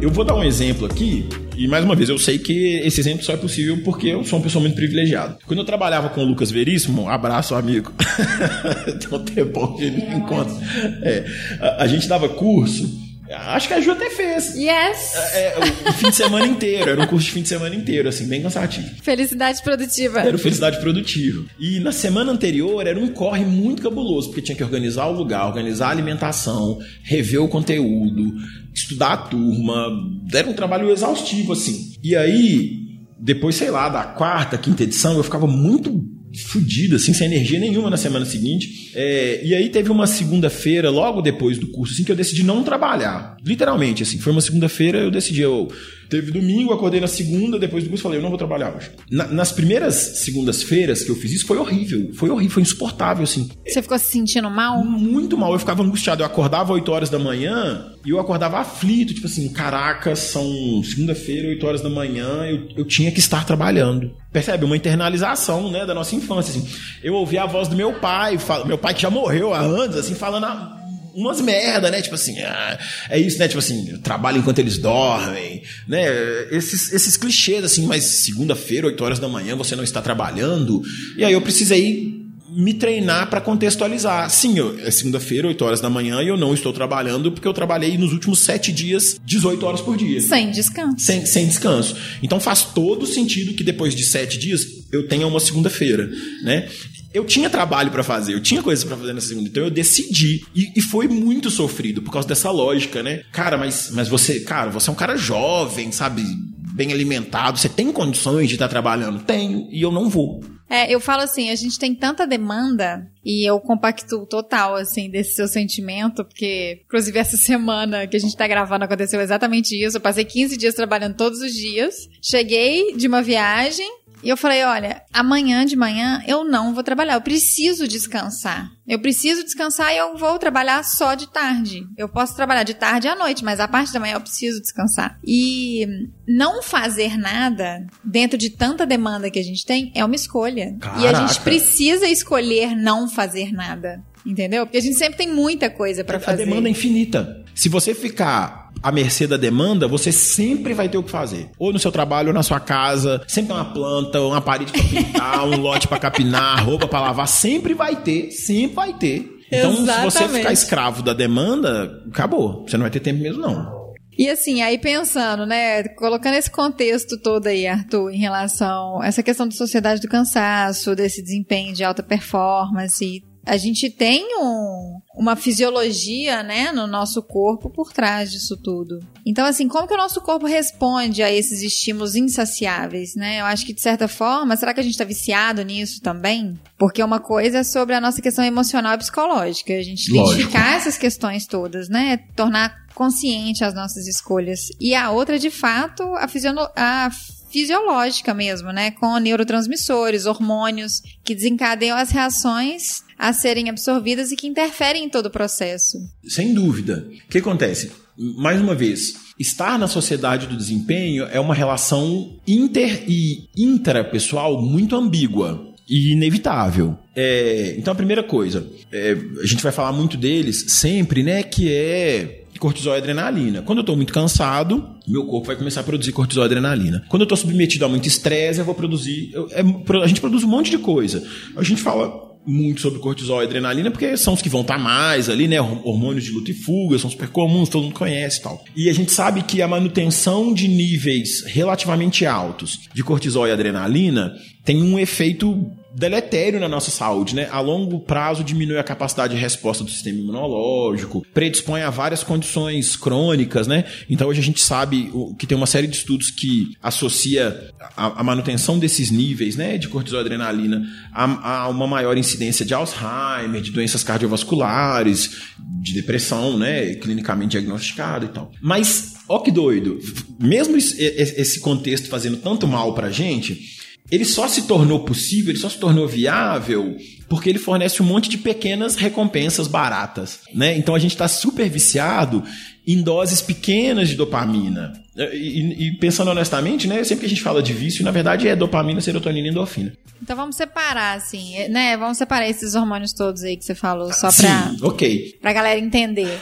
Eu vou dar um exemplo aqui, e mais uma vez, eu sei que esse exemplo só é possível porque eu sou uma pessoa muito privilegiada. Quando eu trabalhava com o Lucas Veríssimo, abraço, amigo. (laughs) Um tempo que ele me encontra. É, a, a gente dava curso, acho que a Ju até fez. Yes! É, o, o fim de semana inteiro, era um curso de fim de semana inteiro, assim, bem cansativo. Felicidade produtiva. Era o Felicidade Produtiva. E na semana anterior era um corre muito cabuloso, porque tinha que organizar o lugar, organizar a alimentação, rever o conteúdo, estudar a turma. Era um trabalho exaustivo, assim. E aí, depois, sei lá, da quarta, quinta edição, eu ficava muito fudido, assim, sem energia nenhuma na semana seguinte. É, e aí teve uma segunda-feira, logo depois do curso, assim, que eu decidi não trabalhar. Literalmente, assim. Foi uma segunda-feira, eu decidi, eu... Teve domingo, acordei na segunda, depois do curso falei, eu não vou trabalhar hoje. Na- nas primeiras segundas-feiras que eu fiz isso, foi horrível. Foi horrível, foi insuportável, assim. Você ficou se sentindo mal? Muito mal, eu ficava angustiado. Eu acordava 8 horas da manhã e eu acordava aflito, tipo assim, caraca, são segunda-feira, 8 horas da manhã, eu, eu tinha que estar trabalhando. Percebe? Uma internalização, né, da nossa infância, assim. Eu ouvia a voz do meu pai, meu pai que já morreu há anos, assim, falando a- umas merda, né? Tipo assim, ah, é isso, né? Tipo assim, trabalho enquanto eles dormem, né? Esses, esses clichês, assim, mas segunda-feira, 8 horas da manhã, você não está trabalhando. E aí eu precisei me treinar para contextualizar. Sim, eu, é segunda-feira, 8 horas da manhã, e eu não estou trabalhando porque eu trabalhei nos últimos 7 dias, 18 horas por dia. Sem descanso. Sem, sem descanso. Então faz todo sentido que depois de sete dias eu tenha uma segunda-feira, né? Eu tinha trabalho pra fazer, eu tinha coisas pra fazer na segunda, então eu decidi. E, e foi muito sofrido por causa dessa lógica, né? Cara, mas, mas você, cara, você é um cara jovem, sabe? Bem alimentado, você tem condições de estar trabalhando? Tenho, e eu não vou. É, eu falo assim, a gente tem tanta demanda e eu compacto total, assim, desse seu sentimento, porque, inclusive, essa semana que a gente tá gravando aconteceu exatamente isso. Eu passei 15 dias trabalhando todos os dias. Cheguei de uma viagem e eu falei, olha, amanhã de manhã eu não vou trabalhar, eu preciso descansar. Eu preciso descansar e eu vou trabalhar só de tarde. Eu posso trabalhar de tarde à noite, mas a parte da manhã eu preciso descansar. E não fazer nada dentro de tanta demanda que a gente tem é uma escolha. E a gente Caraca. precisa escolher não fazer nada. Entendeu? Porque a gente sempre tem muita coisa pra A fazer. demanda é infinita. Se você ficar à mercê da demanda, você sempre vai ter o que fazer. Ou no seu trabalho, ou na sua casa. Sempre tem uma planta, uma parede pra pintar, (laughs) um lote pra capinar, roupa pra lavar. Sempre vai ter, sempre vai ter. Então, se você Exatamente. ficar escravo da demanda, acabou. Você não vai ter tempo mesmo, não. E assim, aí pensando, né, colocando esse contexto todo aí, Arthur, em relação a essa questão da sociedade do cansaço, desse desempenho de alta performance, a gente tem um- uma fisiologia, né, no nosso corpo por trás disso tudo. Então, assim, como que o nosso corpo responde a esses estímulos insaciáveis, né? Eu acho que, de certa forma, será que a gente está viciado nisso também? Porque uma coisa é sobre a nossa questão emocional e psicológica, a gente Lógico. identificar essas questões todas, né? Tornar consciente as nossas escolhas. E a outra, de fato, a, fisiono- a fisiológica mesmo, né? Com neurotransmissores, hormônios que desencadeiam as reações a serem absorvidas e que interferem em todo o processo. Sem dúvida. O que acontece? Mais uma vez, estar na sociedade do desempenho é uma relação inter e intrapessoal muito ambígua e inevitável. É, então, a primeira coisa, é, a gente vai falar muito deles sempre, né? Que é cortisol e adrenalina. Quando eu tô muito cansado, meu corpo vai começar a produzir cortisol e adrenalina. Quando eu tô submetido a muito estresse, eu vou produzir. eu- é, a gente produz um monte de coisa. A gente fala muito sobre cortisol e adrenalina, porque são os que vão estar mais ali, né? Hormônios de luta e fuga, são super comuns, todo mundo conhece e tal. E a gente sabe que a manutenção de níveis relativamente altos de cortisol e adrenalina tem um efeito deletério na nossa saúde, né? A longo prazo diminui a capacidade de resposta do sistema imunológico, predispõe a várias condições crônicas, né? Então hoje a gente sabe que tem uma série de estudos que associa a, manutenção desses níveis, né, de cortisol e adrenalina a, a uma maior incidência de Alzheimer, de doenças cardiovasculares, de depressão, né, clinicamente diagnosticada e tal. Mas, ó que doido, mesmo esse contexto fazendo tanto mal pra gente, ele só se tornou possível, ele só se tornou viável porque ele fornece um monte de pequenas recompensas baratas, né? Então a gente está super viciado em doses pequenas de dopamina. E, e, pensando honestamente, né? Sempre que a gente fala de vício, na verdade é dopamina, serotonina e endorfina. Então vamos separar, assim, né? Vamos separar esses hormônios todos aí que você falou, só pra, Sim, ok. pra galera entender.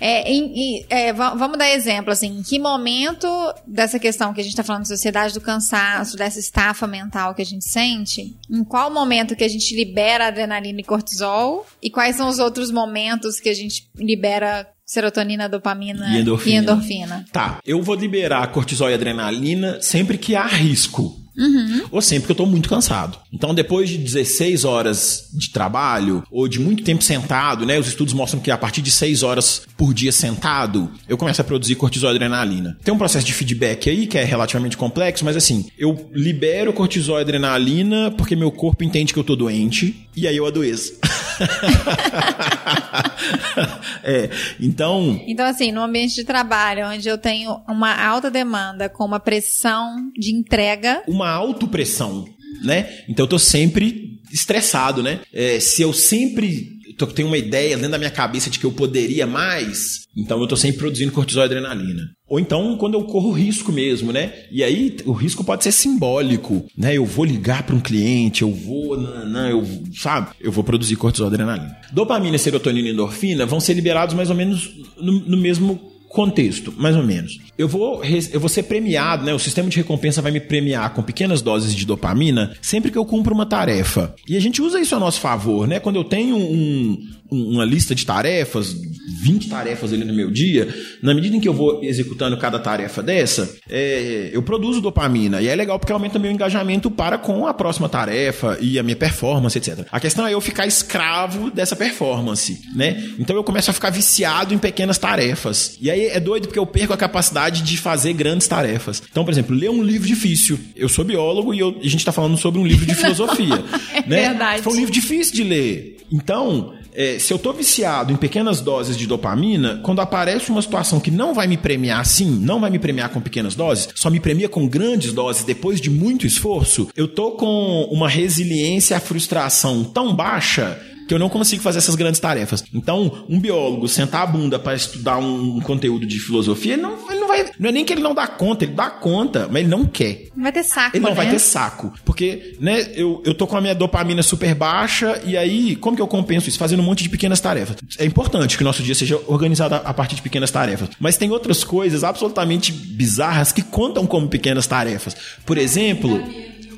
É, em, em, é, vamos dar exemplo, assim, em que momento dessa questão que a gente está falando de sociedade do cansaço, dessa estafa mental que a gente sente, em qual momento que a gente libera adrenalina e cortisol e quais são os outros momentos que a gente libera serotonina, dopamina e endorfina. E endorfina. Tá, eu vou liberar cortisol e adrenalina sempre que há risco. Uhum. Ou sempre que eu tô muito cansado. Então, depois de 16 horas de trabalho, ou de muito tempo sentado, né? Os estudos mostram que a partir de 6 horas por dia sentado, eu começo a produzir cortisol e adrenalina. Tem um processo de feedback aí que é relativamente complexo, mas assim, eu libero cortisol e adrenalina porque meu corpo entende que eu tô doente, e aí eu adoeço. (laughs) (laughs) é, então. Então, assim, no ambiente de trabalho, onde eu tenho uma alta demanda com uma pressão de entrega. Uma autopressão, né? Então eu tô sempre estressado, né? É, se eu sempre tenho uma ideia dentro da minha cabeça de que eu poderia mais, então eu tô sempre produzindo cortisol e adrenalina. Ou então quando eu corro risco mesmo, né? E aí o risco pode ser simbólico, né? Eu vou ligar para um cliente, eu vou, não, eu, sabe? Eu vou produzir cortisol e adrenalina. Dopamina, serotonina e endorfina vão ser liberados mais ou menos no, no mesmo contexto, mais ou menos. Eu vou, eu vou ser premiado, né? O sistema de recompensa vai me premiar com pequenas doses de dopamina sempre que eu cumpro uma tarefa. E a gente usa isso a nosso favor, né? Quando eu tenho um, uma lista de tarefas, 20 tarefas ali no meu dia, na medida em que eu vou executando cada tarefa dessa, é, eu produzo dopamina. E é legal porque aumenta meu engajamento para com a próxima tarefa e a minha performance, etc. A questão é eu ficar escravo dessa performance, né? Então eu começo a ficar viciado em pequenas tarefas. E aí é doido porque eu perco a capacidade de fazer grandes tarefas. Então, por exemplo, ler um livro difícil. Eu sou biólogo e eu, a gente está falando sobre um livro de filosofia. (laughs) é né? verdade. Foi um livro difícil de ler. Então, é, se eu tô viciado em pequenas doses de dopamina, quando aparece uma situação que não vai me premiar assim, não vai me premiar com pequenas doses, só me premia com grandes doses depois de muito esforço, eu tô com uma resiliência à frustração tão baixa que eu não consigo fazer essas grandes tarefas. Então, um biólogo sentar a bunda para estudar um, conteúdo de filosofia, ele não vai. Não é nem que ele não dá conta, ele dá conta, mas ele não quer. Não vai ter saco. Ele não né? vai ter saco. Porque, né, eu, eu tô com a minha dopamina super baixa, e aí, como que eu compenso isso? Fazendo um monte de pequenas tarefas. É importante que o nosso dia seja organizado a partir de pequenas tarefas. Mas tem outras coisas absolutamente bizarras que contam como pequenas tarefas. Por exemplo,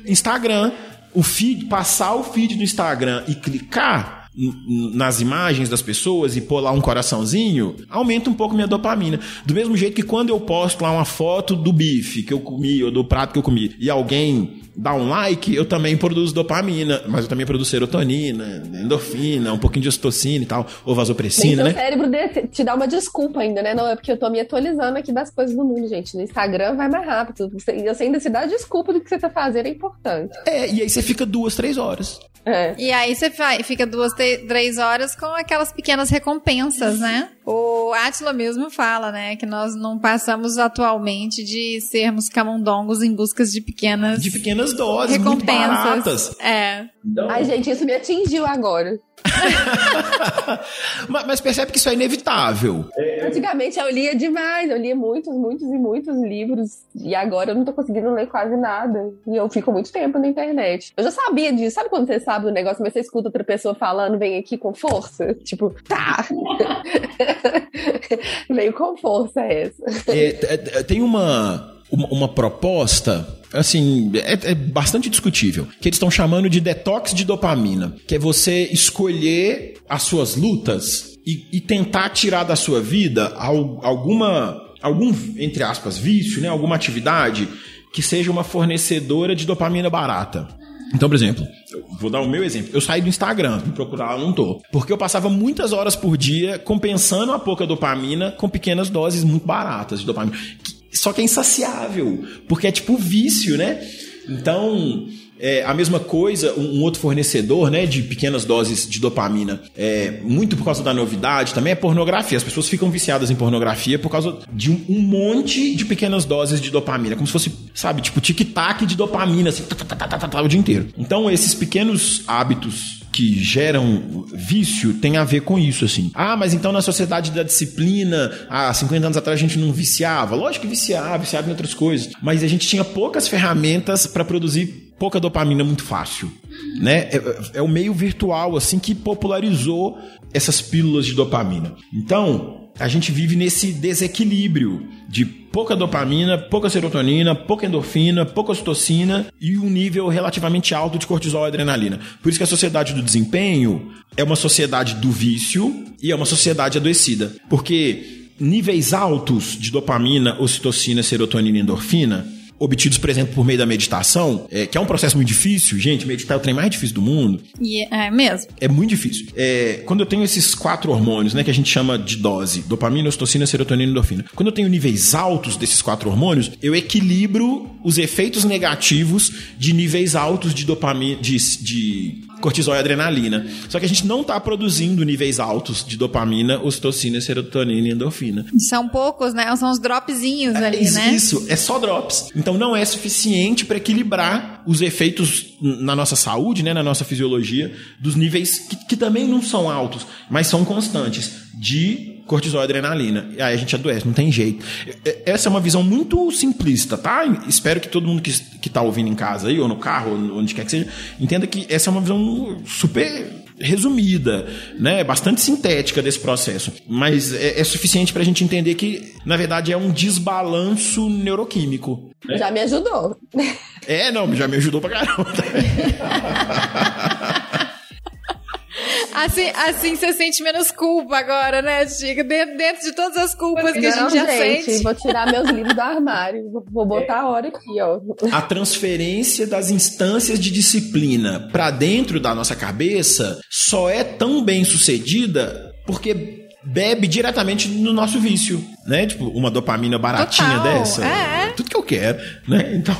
Instagram. O feed, passar o feed do Instagram e clicar nas imagens das pessoas e pôr lá um coraçãozinho, aumenta um pouco minha dopamina. Do mesmo jeito que quando eu posto lá uma foto do bife que eu comi ou do prato que eu comi e alguém dá um like, eu também produzo dopamina, mas eu também produzo serotonina, endorfina, um pouquinho de ocitocina e tal, ou vasopressina, né? O cérebro te dá uma desculpa ainda, né? Não, é porque eu tô me atualizando aqui das coisas do mundo, gente. No Instagram vai mais rápido. Você, você ainda se dá desculpa do que você tá fazendo, é importante. É, e aí você fica duas, três horas. É. E aí você fica duas, três horas com aquelas pequenas recompensas, né? O Atila mesmo fala, né, que nós não passamos atualmente de sermos camundongos em busca de pequenas... De pequenas doses, recompensas. muito baratas. É. Então... Ai, gente, isso me atingiu agora. (laughs) mas, mas, percebe que isso é inevitável. É, Antigamente eu lia demais, eu lia muitos, muitos e muitos livros. E agora eu não tô conseguindo ler quase nada. E eu fico muito tempo na internet. Eu já sabia disso. Sabe quando você sabe do negócio, mas você escuta outra pessoa falando, vem aqui com força? Tipo, tá. (laughs) Veio com força essa. É, é, é, tem uma, uma, uma proposta assim, é, é, bastante discutível. Que eles estão chamando de detox de dopamina, que é você escolher as suas lutas e, e tentar tirar da sua vida alguma, algum, entre aspas, vício, né? Alguma atividade que seja uma fornecedora de dopamina barata. Então, por exemplo, vou dar o meu exemplo. Eu saí do Instagram, me procurar, não tô. Porque eu passava muitas horas por dia compensando a pouca dopamina com pequenas doses muito baratas de dopamina. Só que é insaciável, porque é tipo vício, né? Então, É, a mesma coisa, um, um, outro fornecedor né, de pequenas doses de dopamina, é, muito por causa da novidade, também é pornografia. As pessoas ficam viciadas em pornografia por causa de um, um monte de pequenas doses de dopamina, como se fosse, sabe, tipo tic-tac de dopamina, assim, tá, tá, tá, o dia inteiro. Então, esses pequenos hábitos que geram vício tem a ver com isso, assim. Ah, mas então na sociedade da disciplina, há 50 anos atrás a gente não viciava. Lógico que viciava, viciava em outras coisas. Mas a gente tinha poucas ferramentas para produzir pouca dopamina muito fácil. Né? É, é o meio virtual, assim, que popularizou essas pílulas de dopamina. Então, a gente vive nesse desequilíbrio de pouca dopamina, pouca serotonina, pouca endorfina, pouca ocitocina e um nível relativamente alto de cortisol e adrenalina. Por isso que a sociedade do desempenho é uma sociedade do vício e é uma sociedade adoecida. Porque níveis altos de dopamina, ocitocina, serotonina e endorfina obtidos, por exemplo, por meio da meditação, é, que é um processo muito difícil, gente, meditar é o trem mais difícil do mundo. E é mesmo? É muito difícil. É, quando eu tenho esses quatro hormônios, né, que a gente chama de dose, dopamina, ocitocina, serotonina e endorfina. Quando eu tenho níveis altos desses quatro hormônios, eu equilibro os efeitos negativos de níveis altos de dopamina, de, de cortisol e adrenalina. Só que a gente não está produzindo níveis altos de dopamina, ocitocina, serotonina e endorfina. São poucos, né? São os dropzinhos é, ali, isso, né? Isso, é só drops. Então não é suficiente para equilibrar os efeitos na nossa saúde, né, na nossa fisiologia, dos níveis que, que também não são altos, mas são constantes de cortisol e adrenalina. E aí a gente adoece, não tem jeito. Essa é uma visão muito simplista, tá? Espero que todo mundo que, que tá ouvindo em casa aí, ou no carro, ou onde quer que seja, entenda que essa é uma visão super resumida, né, bastante sintética desse processo, mas é, é suficiente para a gente entender que, na verdade, é um desbalanço neuroquímico. Né? Já me ajudou. É, não, já me ajudou pra caramba. (laughs) Assim, assim você sente menos culpa agora, né, Chica? Dentro, dentro de todas as culpas que a gente já gente, sente. Vou tirar meus livros do armário. Vou botar a hora aqui, ó. A transferência das instâncias de disciplina para dentro da nossa cabeça só é tão bem sucedida porque bebe diretamente no nosso vício, né? Tipo, uma dopamina baratinha Total, dessa. É. Tudo que eu quero, né? (laughs) Então,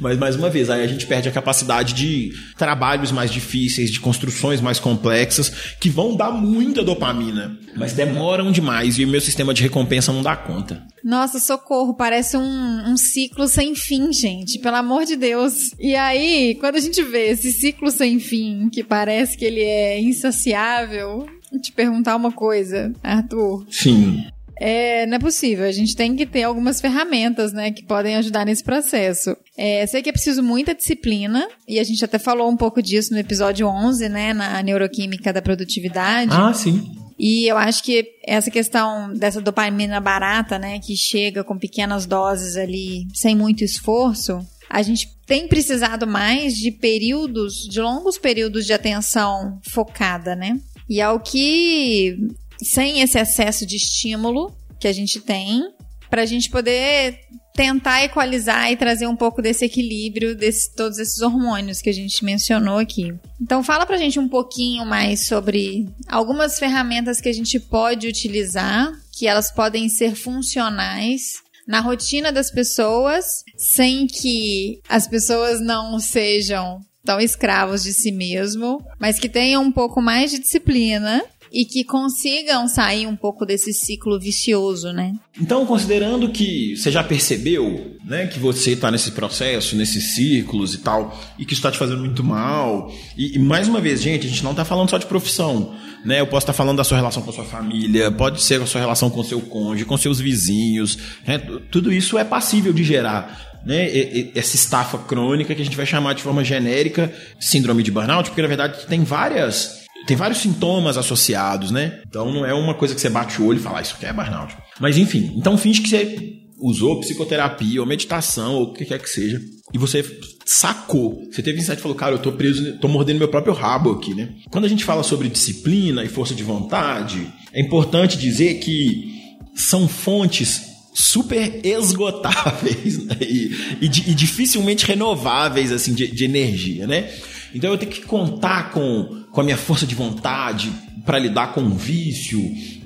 mas mais uma vez, aí a gente perde a capacidade de trabalhos mais difíceis, de construções mais complexas, que vão dar muita dopamina, mas demoram demais e o meu sistema de recompensa não dá conta. Nossa, socorro, parece um, um ciclo sem fim, gente, pelo amor de Deus. E aí, quando a gente vê esse ciclo sem fim, que parece que ele é insaciável, te perguntar uma coisa, Arthur. Sim. É, não é possível. A gente tem que ter algumas ferramentas, né, que podem ajudar nesse processo. É, sei que é preciso muita disciplina, e a gente até falou um pouco disso no episódio 11, né, na neuroquímica da produtividade. Ah, sim. E eu acho que essa questão dessa dopamina barata, né, que chega com pequenas doses ali, sem muito esforço, a gente tem precisado mais de períodos, de longos períodos de atenção focada, né? E ao que, sem esse excesso de estímulo que a gente tem, para a gente poder tentar equalizar e trazer um pouco desse equilíbrio desse todos esses hormônios que a gente mencionou aqui. Então fala pra gente um pouquinho mais sobre algumas ferramentas que a gente pode utilizar, que elas podem ser funcionais na rotina das pessoas, sem que as pessoas não sejam tão escravos de si mesmo, mas que tenham um pouco mais de disciplina e que consigam sair um pouco desse ciclo vicioso, né? Então, considerando que você já percebeu, né, que você está nesse processo, nesses ciclos e tal, e que está te fazendo muito mal, e, e, mais uma vez, gente, a gente não está falando só de profissão, né? Eu posso estar tá falando da sua relação com a sua família, pode ser a sua relação com seu cônjuge, com seus vizinhos, né? Tudo isso é passível de gerar né, essa estafa crônica que a gente vai chamar de forma genérica síndrome de burnout, porque na verdade tem várias tem vários sintomas associados, né? Então não é uma coisa que você bate o olho e fala, ah, isso aqui é burnout. Mas enfim, então finge que você usou psicoterapia ou meditação ou o que quer que seja e você sacou. Você teve insight e falou, cara, eu tô preso, tô mordendo meu próprio rabo aqui, né? Quando a gente fala sobre disciplina e força de vontade, é importante dizer que são fontes super esgotáveis (laughs) né? e, e, e, dificilmente renováveis assim de, de, energia, né? Então eu tenho que contar com, com a minha força de vontade para lidar com o vício.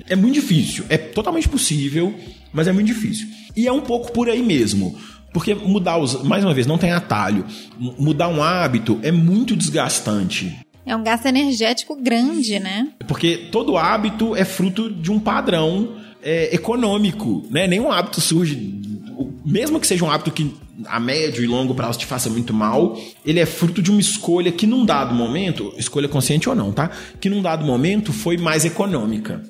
É muito difícil, é totalmente possível, mas é muito difícil. E é um pouco por aí mesmo. Porque mudar os. Mais uma vez, não tem atalho. Mudar um hábito é muito desgastante. É um gasto energético grande, né? Porque todo hábito é fruto de um padrão é, econômico, né? Nenhum hábito surge. Mesmo que seja um hábito que a médio e longo prazo te faça muito mal, ele é fruto de uma escolha que num dado momento, escolha consciente ou não, tá? Que num dado momento foi mais econômica.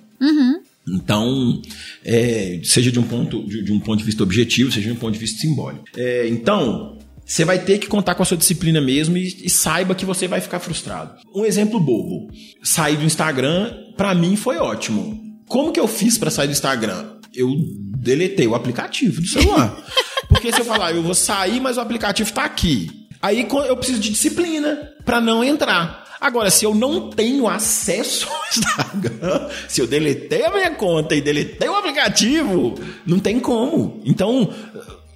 Então, é, seja de um, ponto, de, de um ponto de vista objetivo, seja de um ponto de vista simbólico. É, então, você vai ter que contar com a sua disciplina mesmo e, e saiba que você vai ficar frustrado. Um exemplo bobo. Sair do Instagram, pra mim, foi ótimo. Como que eu fiz pra sair do Instagram? Eu deletei o aplicativo do celular. (laughs) Porque se eu falar, eu vou sair, mas o aplicativo tá aqui. Aí eu preciso de disciplina pra não entrar. Agora, se eu não tenho acesso ao Instagram, se eu deletei a minha conta e deletei o aplicativo, não tem como. Então,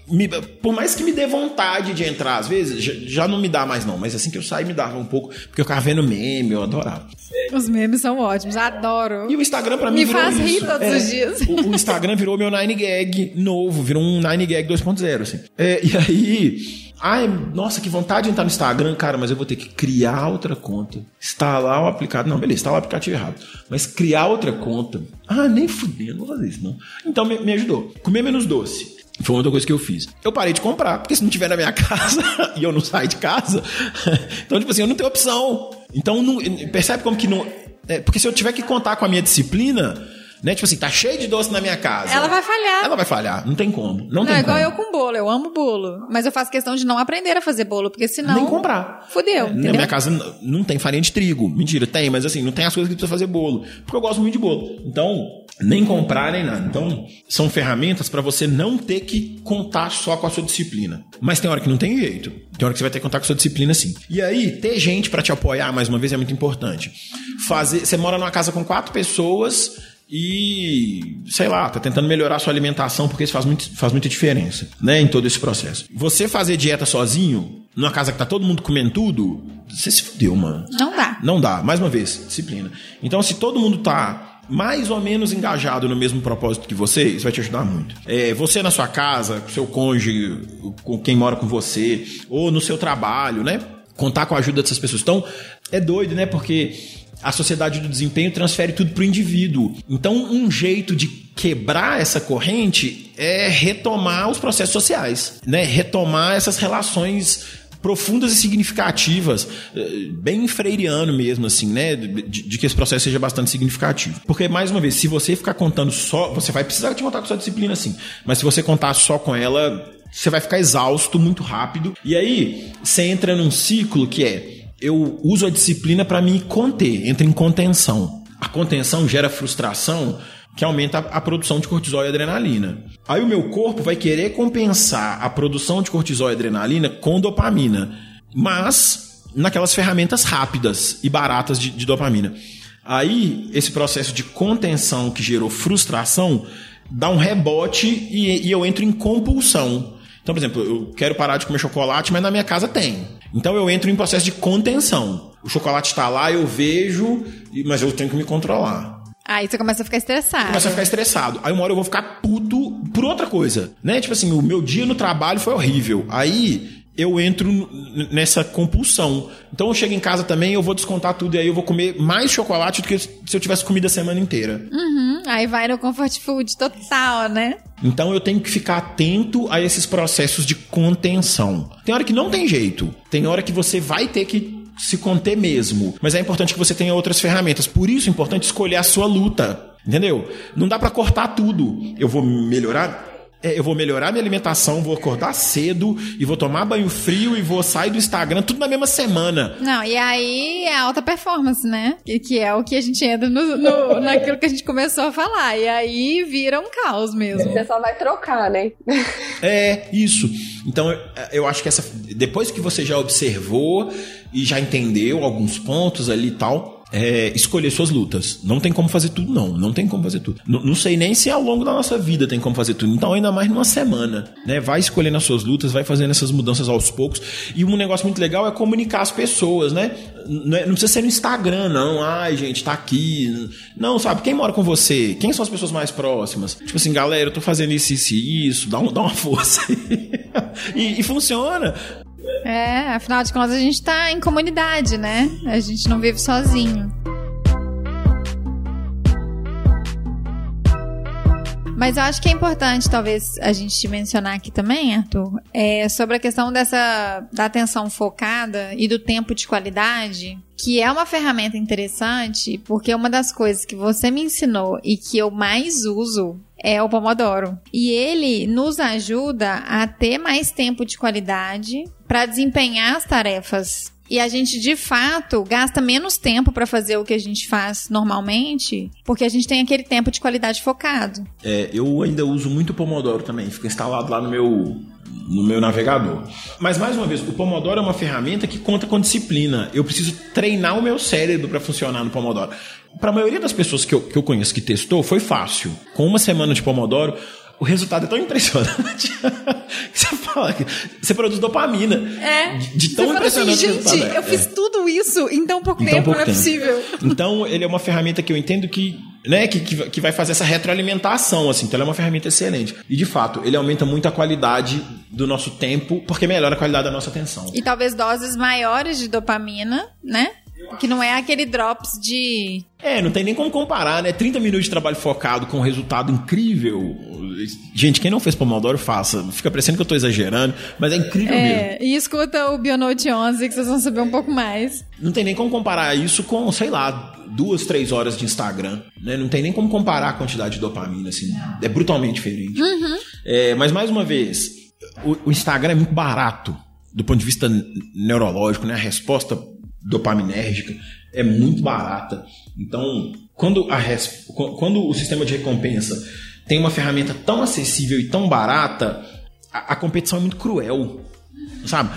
me- por mais que me dê vontade de entrar, às vezes, já, já não me dá mais não, mas assim que eu saí me dava um pouco, porque eu ficava vendo meme, eu adorava. Os memes são ótimos, adoro. E o Instagram pra mim Me virou faz rir isso. todos É, os dias. O, o Instagram virou meu 9gag novo, virou um 9gag 2.0, assim. É, e aí, ai, nossa, que vontade de entrar no Instagram, cara, mas eu vou ter que criar outra conta. Instalar o aplicativo. Não, beleza, instalar o aplicativo errado. Mas criar outra conta. Ah, nem fudendo, não vou fazer isso, não. Então me, me ajudou. Comer menos doce. Foi uma outra coisa que eu fiz. Eu parei de comprar, porque se não tiver na minha (laughs) casa e eu não saio de casa, (laughs) então, tipo assim, eu não tenho opção. Então, não- percebe como que não. é, porque se eu tiver que contar com a minha disciplina, né? Tipo assim, tá cheio de doce na minha casa. Ela vai falhar. Ela vai falhar, não tem como. Não, Não, tem é igual como. eu com bolo, eu amo bolo. Mas eu faço questão de não aprender a fazer bolo, porque senão. Nem comprar. Fudeu, Na entendeu? minha casa não tem farinha de trigo. Mentira, tem, mas assim, não tem as coisas que precisa fazer bolo. Porque eu gosto muito de bolo. Então, nem comprar, nem nada. Então, são ferramentas para você não ter que contar só com a sua disciplina. Mas tem hora que não tem jeito. Tem hora que você vai ter que contar com a sua disciplina sim. E aí, ter gente para te apoiar, mais uma vez, é muito importante. Fazer, você mora numa casa com quatro pessoas e, sei lá, tá tentando melhorar a sua alimentação porque isso faz, muito, faz muita diferença, né, em todo esse processo. Você fazer dieta sozinho, numa casa que tá todo mundo comendo tudo, você se fudeu, mano. Não dá. Não dá, mais uma vez, disciplina. Então, se todo mundo tá mais ou menos engajado no mesmo propósito que você, isso vai te ajudar muito. É, você na sua casa, com seu cônjuge, com quem mora com você, ou no seu trabalho, né? Contar com a ajuda dessas pessoas. Então, é doido, né? Porque a sociedade do desempenho transfere tudo pro indivíduo. Então, um jeito de quebrar essa corrente é retomar os processos sociais, né? Retomar essas relações profundas e significativas, eh, bem freiriano mesmo, assim, né? De, de que esse processo seja bastante significativo. Porque, mais uma vez, se você ficar contando só. Você vai precisar de contar com sua disciplina, sim. Mas se você contar só com ela, você vai ficar exausto muito rápido. E aí, você entra num ciclo que é. Eu uso a disciplina para me conter, entra em contenção. A contenção gera frustração que aumenta a, produção de cortisol e adrenalina. Aí o meu corpo vai querer compensar a produção de cortisol e adrenalina com dopamina, mas naquelas ferramentas rápidas e baratas de, de dopamina. Aí esse processo de contenção que gerou frustração dá um rebote e, e eu entro em compulsão. Então, por exemplo, eu quero parar de comer chocolate, mas na minha casa tem. Então eu entro em processo de contenção. O chocolate está lá, eu vejo, mas eu tenho que me controlar. Aí você começa a ficar estressado. Começa a ficar estressado. Aí uma hora eu vou ficar puto por outra coisa. Né? Tipo assim, o meu dia no trabalho foi horrível. Aí eu entro nessa compulsão. Então eu chego em casa também, eu vou descontar tudo e aí eu vou comer mais chocolate do que se eu tivesse comido a semana inteira. Uhum, aí vai no comfort food total, né? Então eu tenho que ficar atento a esses processos de contenção. Tem hora que não tem jeito. Tem hora que você vai ter que se conter mesmo. Mas é importante que você tenha outras ferramentas. Por isso é importante escolher a sua luta. Entendeu? Não dá pra cortar tudo. Eu vou melhorar. É, eu vou melhorar minha alimentação, vou acordar cedo e vou tomar banho frio e vou sair do Instagram tudo na mesma semana. Não, e aí é alta performance, né? Que, que é o que a gente entra no, no- (laughs) naquilo que a gente começou a falar. E aí vira um caos mesmo. Você só vai trocar, né? É, isso. Então, eu- eu acho que essa. Depois que você já observou e já entendeu alguns pontos ali e tal, é, escolher suas lutas. Não tem como fazer tudo, não. Não tem como fazer tudo. N- não sei nem se ao longo da nossa vida tem como fazer tudo. Então, ainda mais numa semana. Né? Vai escolhendo as suas lutas, vai fazendo essas mudanças aos poucos. E um negócio muito legal é comunicar as pessoas, né? Não, é- não precisa ser no Instagram, não. Ai, gente, tá aqui. Não, sabe? Quem mora com você? Quem são as pessoas mais próximas? Tipo assim, galera, eu tô fazendo isso, isso e isso. Dá, um, dá uma força (laughs) e, e funciona. É, afinal de contas a gente tá em comunidade, né? A gente não vive sozinho. Mas eu acho que é importante, talvez, a gente mencionar aqui também, Arthur, é sobre a questão dessa da atenção focada e do tempo de qualidade, que é uma ferramenta interessante, porque uma das coisas que você me ensinou e que eu mais uso é o Pomodoro. E ele nos ajuda a ter mais tempo de qualidade para desempenhar as tarefas e a gente de fato gasta menos tempo para fazer o que a gente faz normalmente, porque a gente tem aquele tempo de qualidade focado. É, eu ainda uso muito o Pomodoro também, fica instalado lá no meu no meu navegador. Mas mais uma vez, o Pomodoro é uma ferramenta que conta com disciplina. Eu preciso treinar o meu cérebro para funcionar no Pomodoro. Para a maioria das pessoas que eu, que eu conheço que testou, foi fácil. Com uma semana de Pomodoro, o resultado é tão impressionante. (laughs) você fala que você produz dopamina. É. De, de tão você fala impressionante. assim, gente, eu fiz tudo isso em tão pouco Em tão tempo, pouco não é tempo. possível. (laughs) Então, ele é uma ferramenta que eu entendo que, né, que, que, que vai fazer essa retroalimentação, assim. Então, ele é uma ferramenta excelente. E, de fato, ele aumenta muito a qualidade do nosso tempo, porque melhora a qualidade da nossa atenção. E talvez doses maiores de dopamina, né? Que não é aquele drops de. É, não tem nem como comparar, né? 30 minutos de trabalho focado com um resultado incrível. Gente, quem não fez Pomodoro, faça. Fica parecendo que eu tô exagerando, mas é incrível mesmo. É, e escuta o Bionote 11 que vocês vão saber um pouco mais. Não tem nem como comparar isso com, sei lá, duas, três horas de Instagram. Né? Não tem nem como comparar a quantidade de dopamina, assim. É brutalmente diferente. É, mas, mais uma vez, o, o Instagram é muito barato do ponto de vista neurológico, né? A resposta dopaminérgica é muito barata. Então, quando, a quando o sistema de recompensa tem uma ferramenta tão acessível e tão barata, a, a competição é muito cruel. Sabe?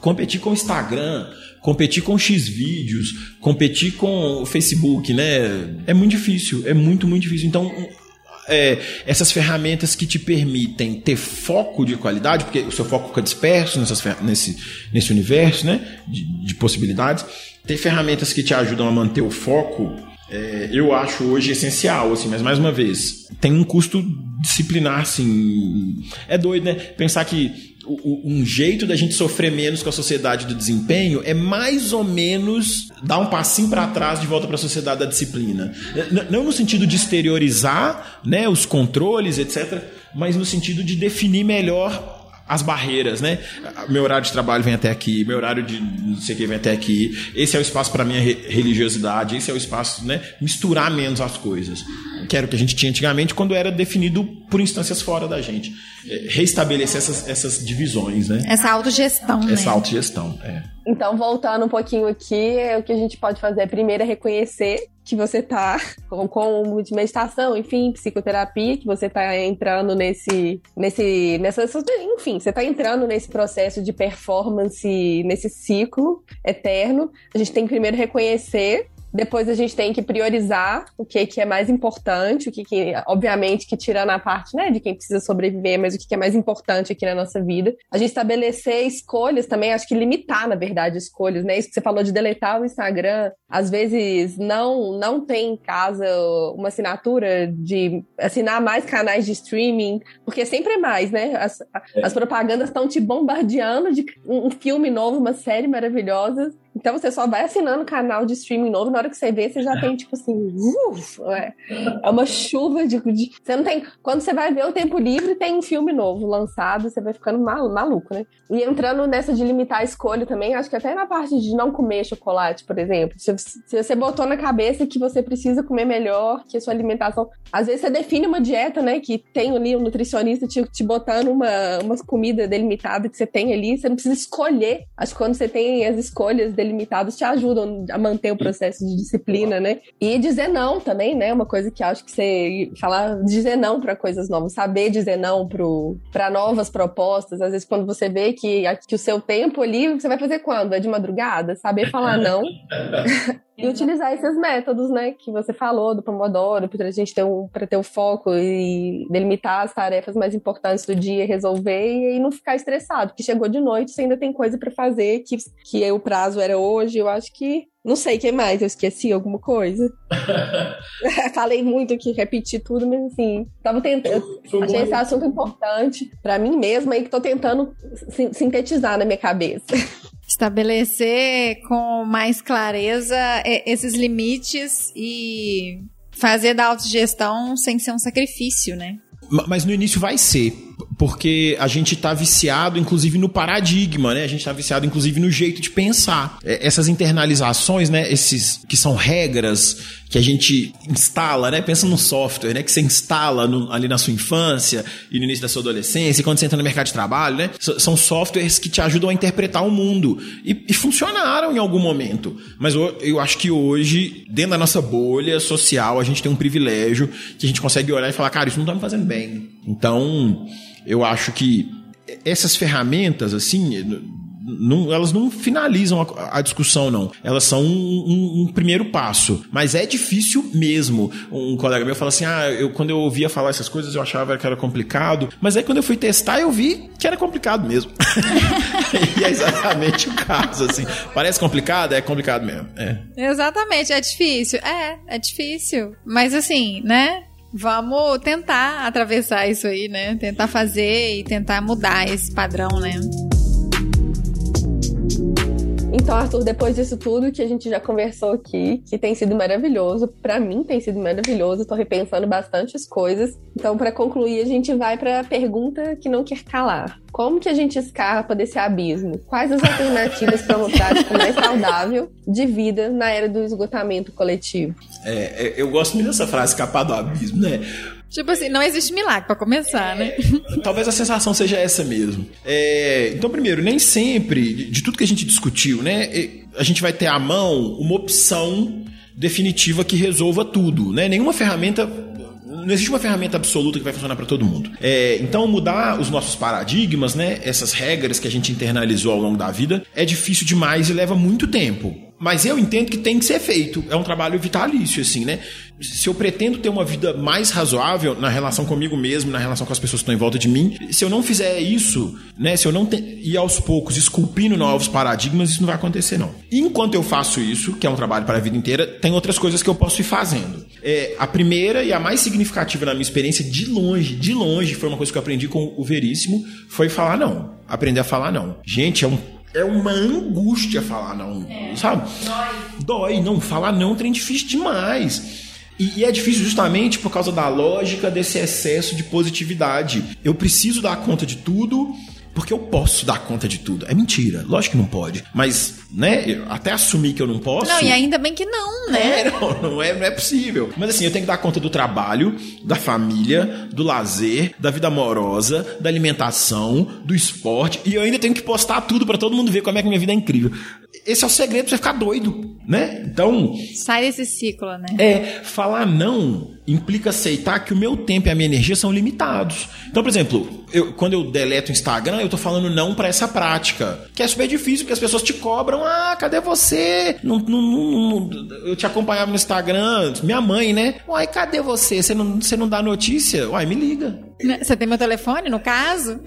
Competir com o Instagram, competir com X vídeos, competir com o Facebook, né? É muito difícil, é muito, muito difícil. Então, é, essas ferramentas que te permitem ter foco de qualidade, porque o seu foco fica disperso nessas nesse, nesse universo né, de, de possibilidades, ter ferramentas que te ajudam a manter o foco, é, eu acho hoje essencial, assim, mas mais uma vez, tem um custo disciplinar, assim. É doido, né? Pensar que um jeito da gente sofrer menos com a sociedade do desempenho é mais ou menos dar um passinho para trás de volta para a sociedade da disciplina. Não no sentido de exteriorizar né, os controles, etc., mas no sentido de definir melhor as barreiras, né? Meu horário de trabalho vem até aqui, meu horário de não sei o que vem até aqui. Esse é o espaço para minha re- religiosidade, esse é o espaço, né? Misturar menos as coisas. Que era o que a gente tinha antigamente quando era definido por instâncias fora da gente. É, Reestabelecer essas, essas divisões, né? Essa autogestão, né? Essa autogestão. É. Então, voltando um pouquinho aqui, é o que a gente pode fazer primeiro é reconhecer que você tá (laughs) com, com de meditação, enfim, psicoterapia, que você tá entrando nesse, nesse, nessa, enfim, você tá entrando nesse processo de performance, nesse ciclo eterno. A gente tem que primeiro reconhecer depois a gente tem que priorizar o que, que é mais importante, o que, que, obviamente, que tirando a parte né, de quem precisa sobreviver, mas o que, que é mais importante aqui na nossa vida. A gente estabelecer escolhas também, acho que limitar, na verdade, escolhas, né? Isso que você falou de deletar o Instagram. Às vezes não, não tem em casa uma assinatura de assinar mais canais de streaming, porque sempre é mais, né? As, as propagandas estão te bombardeando de um filme novo, uma série maravilhosa. Então você só vai assinando canal de streaming novo, na hora que você vê, você já tem, tipo assim, uf, é, é uma chuva de, de, Você não tem. Quando você vai ver o tempo livre, tem um filme novo lançado, você vai ficando mal, maluco, né? E entrando nessa de limitar a escolha também, acho que até na parte de não comer chocolate, por exemplo. Se, se você botou na cabeça que você precisa comer melhor, que a sua alimentação. Às vezes você define uma dieta, né? Que tem ali um nutricionista te, te botando uma, umas comidas delimitadas que você tem ali, você não precisa escolher. Acho que quando você tem as escolhas delimitadas, te ajudam a manter o processo de disciplina, né? E dizer não também, né? Uma coisa que acho que você falar, dizer não para coisas novas, saber dizer não para novas propostas. Às vezes, quando você vê que, que o seu tempo ali, você vai fazer quando? É de madrugada? Saber falar não. (laughs) E utilizar esses métodos, né, que você falou do Pomodoro, para a gente ter um, para ter o um foco e delimitar as tarefas mais importantes do dia, resolver e não ficar estressado, porque chegou de noite, você ainda tem coisa para fazer, que, que o prazo era hoje, eu acho que Não sei, o que mais? Eu esqueci alguma coisa? (laughs) Falei muito aqui, repeti tudo, mas assim, tava tentando. Achei esse assunto importante para mim mesma e que tô tentando sintetizar na minha cabeça. Estabelecer com mais clareza esses limites e fazer da autogestão sem ser um sacrifício, né? Mas no início vai ser porque a gente está viciado, inclusive, no paradigma, né? A gente está viciado, inclusive, no jeito de pensar. É, essas internalizações, né? Esses que são regras que a gente instala, né? Pensa no software, né? Que você instala no, ali na sua infância e no início da sua adolescência, e quando você entra no mercado de trabalho, né? S são softwares que te ajudam a interpretar o mundo. E, e funcionaram em algum momento. Mas eu, eu, acho que hoje, dentro da nossa bolha social, a gente tem um privilégio que a gente consegue olhar e falar, cara, isso não está me fazendo bem. Então, eu acho que essas ferramentas, assim, não, elas não finalizam a, a, discussão, não. Elas são um, um, um, primeiro passo. Mas é difícil mesmo. Um colega meu fala assim: ah, eu, quando eu ouvia falar essas coisas, eu achava que era complicado. Mas aí quando eu fui testar, eu vi que era complicado mesmo. (laughs) e é exatamente o caso, assim. Parece complicado, é complicado mesmo. É. Exatamente, é difícil. É, é difícil. Mas assim, né? Vamos tentar atravessar isso aí, né? Tentar fazer e tentar mudar esse padrão, né? Então, Arthur, depois disso tudo que a gente já conversou aqui, que tem sido maravilhoso, para mim tem sido maravilhoso, tô repensando bastantes coisas. Então, para concluir, a gente vai para a pergunta que não quer calar. Como que a gente escapa desse abismo? Quais as alternativas para uma prática mais saudável de vida na era do esgotamento coletivo? É, é eu gosto muito dessa frase, escapar do abismo, né? Tipo assim, não existe milagre para começar, né? Talvez a sensação seja essa mesmo. É, então, primeiro, nem sempre, de, de tudo que a gente discutiu, né, a gente vai ter à mão uma opção definitiva que resolva tudo, né? Nenhuma ferramenta não existe uma ferramenta absoluta que vai funcionar para todo mundo. É, então, mudar os nossos paradigmas, né? Essas regras que a gente internalizou ao longo da vida, é difícil demais e leva muito tempo. Mas eu entendo que tem que ser feito. É um trabalho vitalício, assim, né? Se eu pretendo ter uma vida mais razoável na relação comigo mesmo, na relação com as pessoas que estão em volta de mim, se eu não fizer isso, né? Se eu não ir aos poucos esculpindo novos paradigmas, isso não vai acontecer, não. Enquanto eu faço isso, que é um trabalho para a vida inteira, tem outras coisas que eu posso ir fazendo. É, a primeira e a mais significativa na minha experiência, de longe, de longe, foi uma coisa que eu aprendi com o Veríssimo, foi falar não. Aprender a falar não. Gente, é um é uma angústia falar não, é, sabe? Dói. Dói, não, falar não é um trem difícil demais. E, e, é difícil justamente por causa da lógica desse excesso de positividade. Eu preciso dar conta de tudo porque eu posso dar conta de tudo. É mentira, lógico que não pode. Mas, né, até assumir que eu não posso. Não, e ainda bem que não, né? É, não, não, é, não é possível. Mas assim, eu tenho que dar conta do trabalho, da família, do lazer, da vida amorosa, da alimentação, do esporte. E eu ainda tenho que postar tudo para todo mundo ver como é que minha vida é incrível. Esse é o segredo pra você ficar doido, né? Então. Sai desse ciclo, né? É, falar não implica aceitar que o meu tempo e a minha energia são limitados. Então, por exemplo, eu, quando eu deleto o Instagram, eu tô falando não para essa prática. Que é super difícil, porque as pessoas te cobram. Ah, cadê você? Não, não, não, eu te acompanhava no Instagram, minha mãe, né? Uai, cadê você? Você não, você não dá notícia? Uai, me liga. Né, você tem meu telefone, no caso?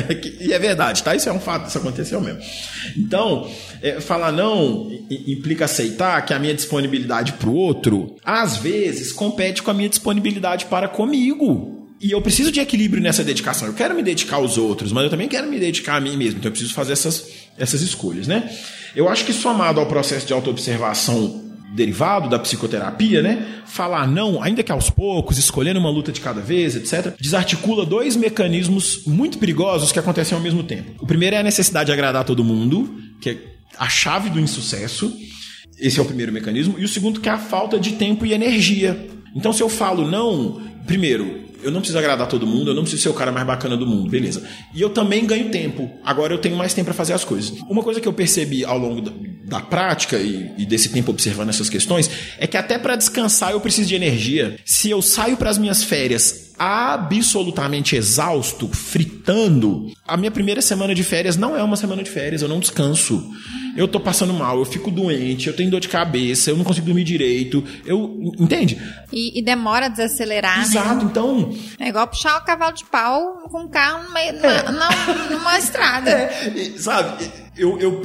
(laughs) e é verdade, tá? Isso é um fato, isso aconteceu mesmo. Então, é, falar não implica aceitar que a minha disponibilidade para o outro, às vezes, compete com a minha disponibilidade para comigo. E eu preciso de equilíbrio nessa dedicação. Eu quero me dedicar aos outros, mas eu também quero me dedicar a mim mesmo. Então eu preciso fazer essas, essas escolhas, né? Eu acho que somado ao processo de autoobservação derivado da psicoterapia, né? Falar não, ainda que aos poucos, escolhendo uma luta de cada vez, etc., desarticula dois mecanismos muito perigosos que acontecem ao mesmo tempo. O primeiro é a necessidade de agradar todo mundo, que é a chave do insucesso. Esse é o primeiro mecanismo. E o segundo que é a falta de tempo e energia. Então, se eu falo não, primeiro, eu não preciso agradar todo mundo, eu não preciso ser o cara mais bacana do mundo, beleza. E eu também ganho tempo. Agora eu tenho mais tempo para fazer as coisas. Uma coisa que eu percebi ao longo da, da prática e, e, desse tempo observando essas questões é que até para descansar eu preciso de energia. Se eu saio para as minhas férias absolutamente exausto, fritando, a minha primeira semana de férias não é uma semana de férias, eu não descanso eu tô passando mal, eu fico doente, eu tenho dor de cabeça, eu não consigo dormir direito, eu. Entende? E, e demora a desacelerar. Né? Exato, né? então. É igual puxar o cavalo de pau com um carro numa, é. numa, numa estrada. (laughs) É, sabe? Eu, eu,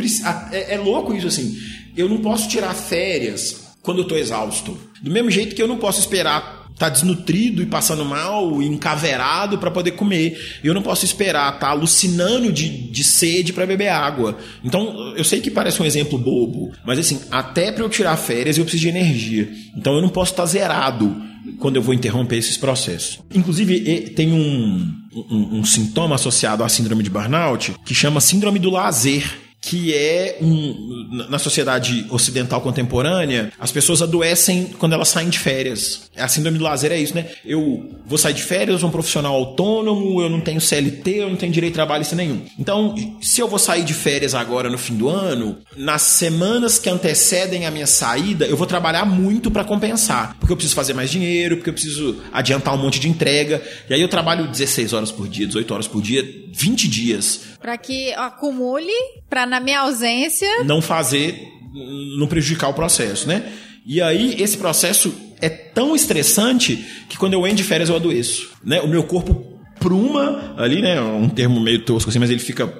é, é louco isso assim eu não posso tirar férias quando eu tô exausto. Do mesmo jeito que eu não posso esperar tá desnutrido e passando mal, e encaverado para poder comer. Eu não posso esperar tá alucinando de, de sede para beber água. Então, eu sei que parece um exemplo bobo, mas assim, até para eu tirar férias eu preciso de energia. Então, eu não posso estar tá zerado quando eu vou interromper esses processos. Inclusive, tem um, um, um sintoma associado à síndrome de burnout que chama síndrome do lazer que é um, na sociedade ocidental contemporânea, as pessoas adoecem quando elas saem de férias. A síndrome do lazer é isso, né? Eu vou sair de férias, eu sou um profissional autônomo, eu não tenho CLT, eu não tenho direito de trabalho nenhum. Então, se eu vou sair de férias agora no fim do ano, nas semanas que antecedem a minha saída, eu vou trabalhar muito para compensar, porque eu preciso fazer mais dinheiro, porque eu preciso adiantar um monte de entrega. E aí eu trabalho 16 horas por dia, 18 horas por dia, 20 dias. Para que acumule para na minha ausência. Não fazer, não prejudicar o processo, né? E aí, esse processo é tão estressante que quando eu entro de férias eu adoeço. Né? O meu corpo pruma ali, né? Um termo meio tosco assim, mas ele fica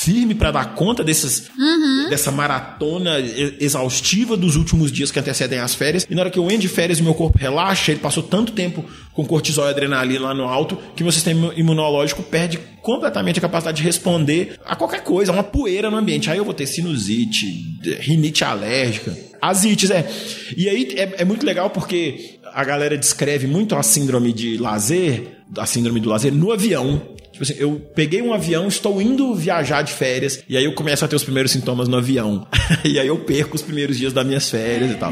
firme para dar conta desses, uhum. dessa maratona exaustiva dos últimos dias que antecedem as férias. E na hora que eu entro de férias e meu corpo relaxa, ele passou tanto tempo com cortisol e adrenalina lá no alto que meu sistema imunológico perde completamente a capacidade de responder a qualquer coisa, a uma poeira no ambiente. Aí eu vou ter sinusite, rinite alérgica, asites, é. E aí é, é muito legal porque a galera descreve muito a síndrome de lazer, a síndrome do lazer no avião. Tipo assim, eu peguei um avião, estou indo viajar de férias, e aí eu começo a ter os primeiros sintomas no avião. (laughs) e aí eu perco os primeiros dias das minhas férias e tal.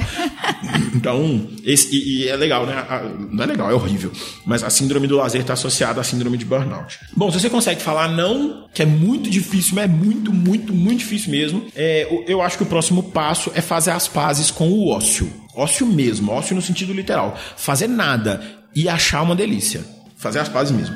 então, esse, e, e, é legal, né? Não é legal, é horrível. Mas a síndrome do lazer está associada à síndrome de burnout. Bom, se você consegue falar não, que é muito difícil, mas é muito, muito, muito difícil mesmo, é, eu acho que o próximo passo é fazer as pazes com o ócio. Ócio mesmo, ócio no sentido literal. Fazer nada e achar uma delícia. Fazer as pazes mesmo.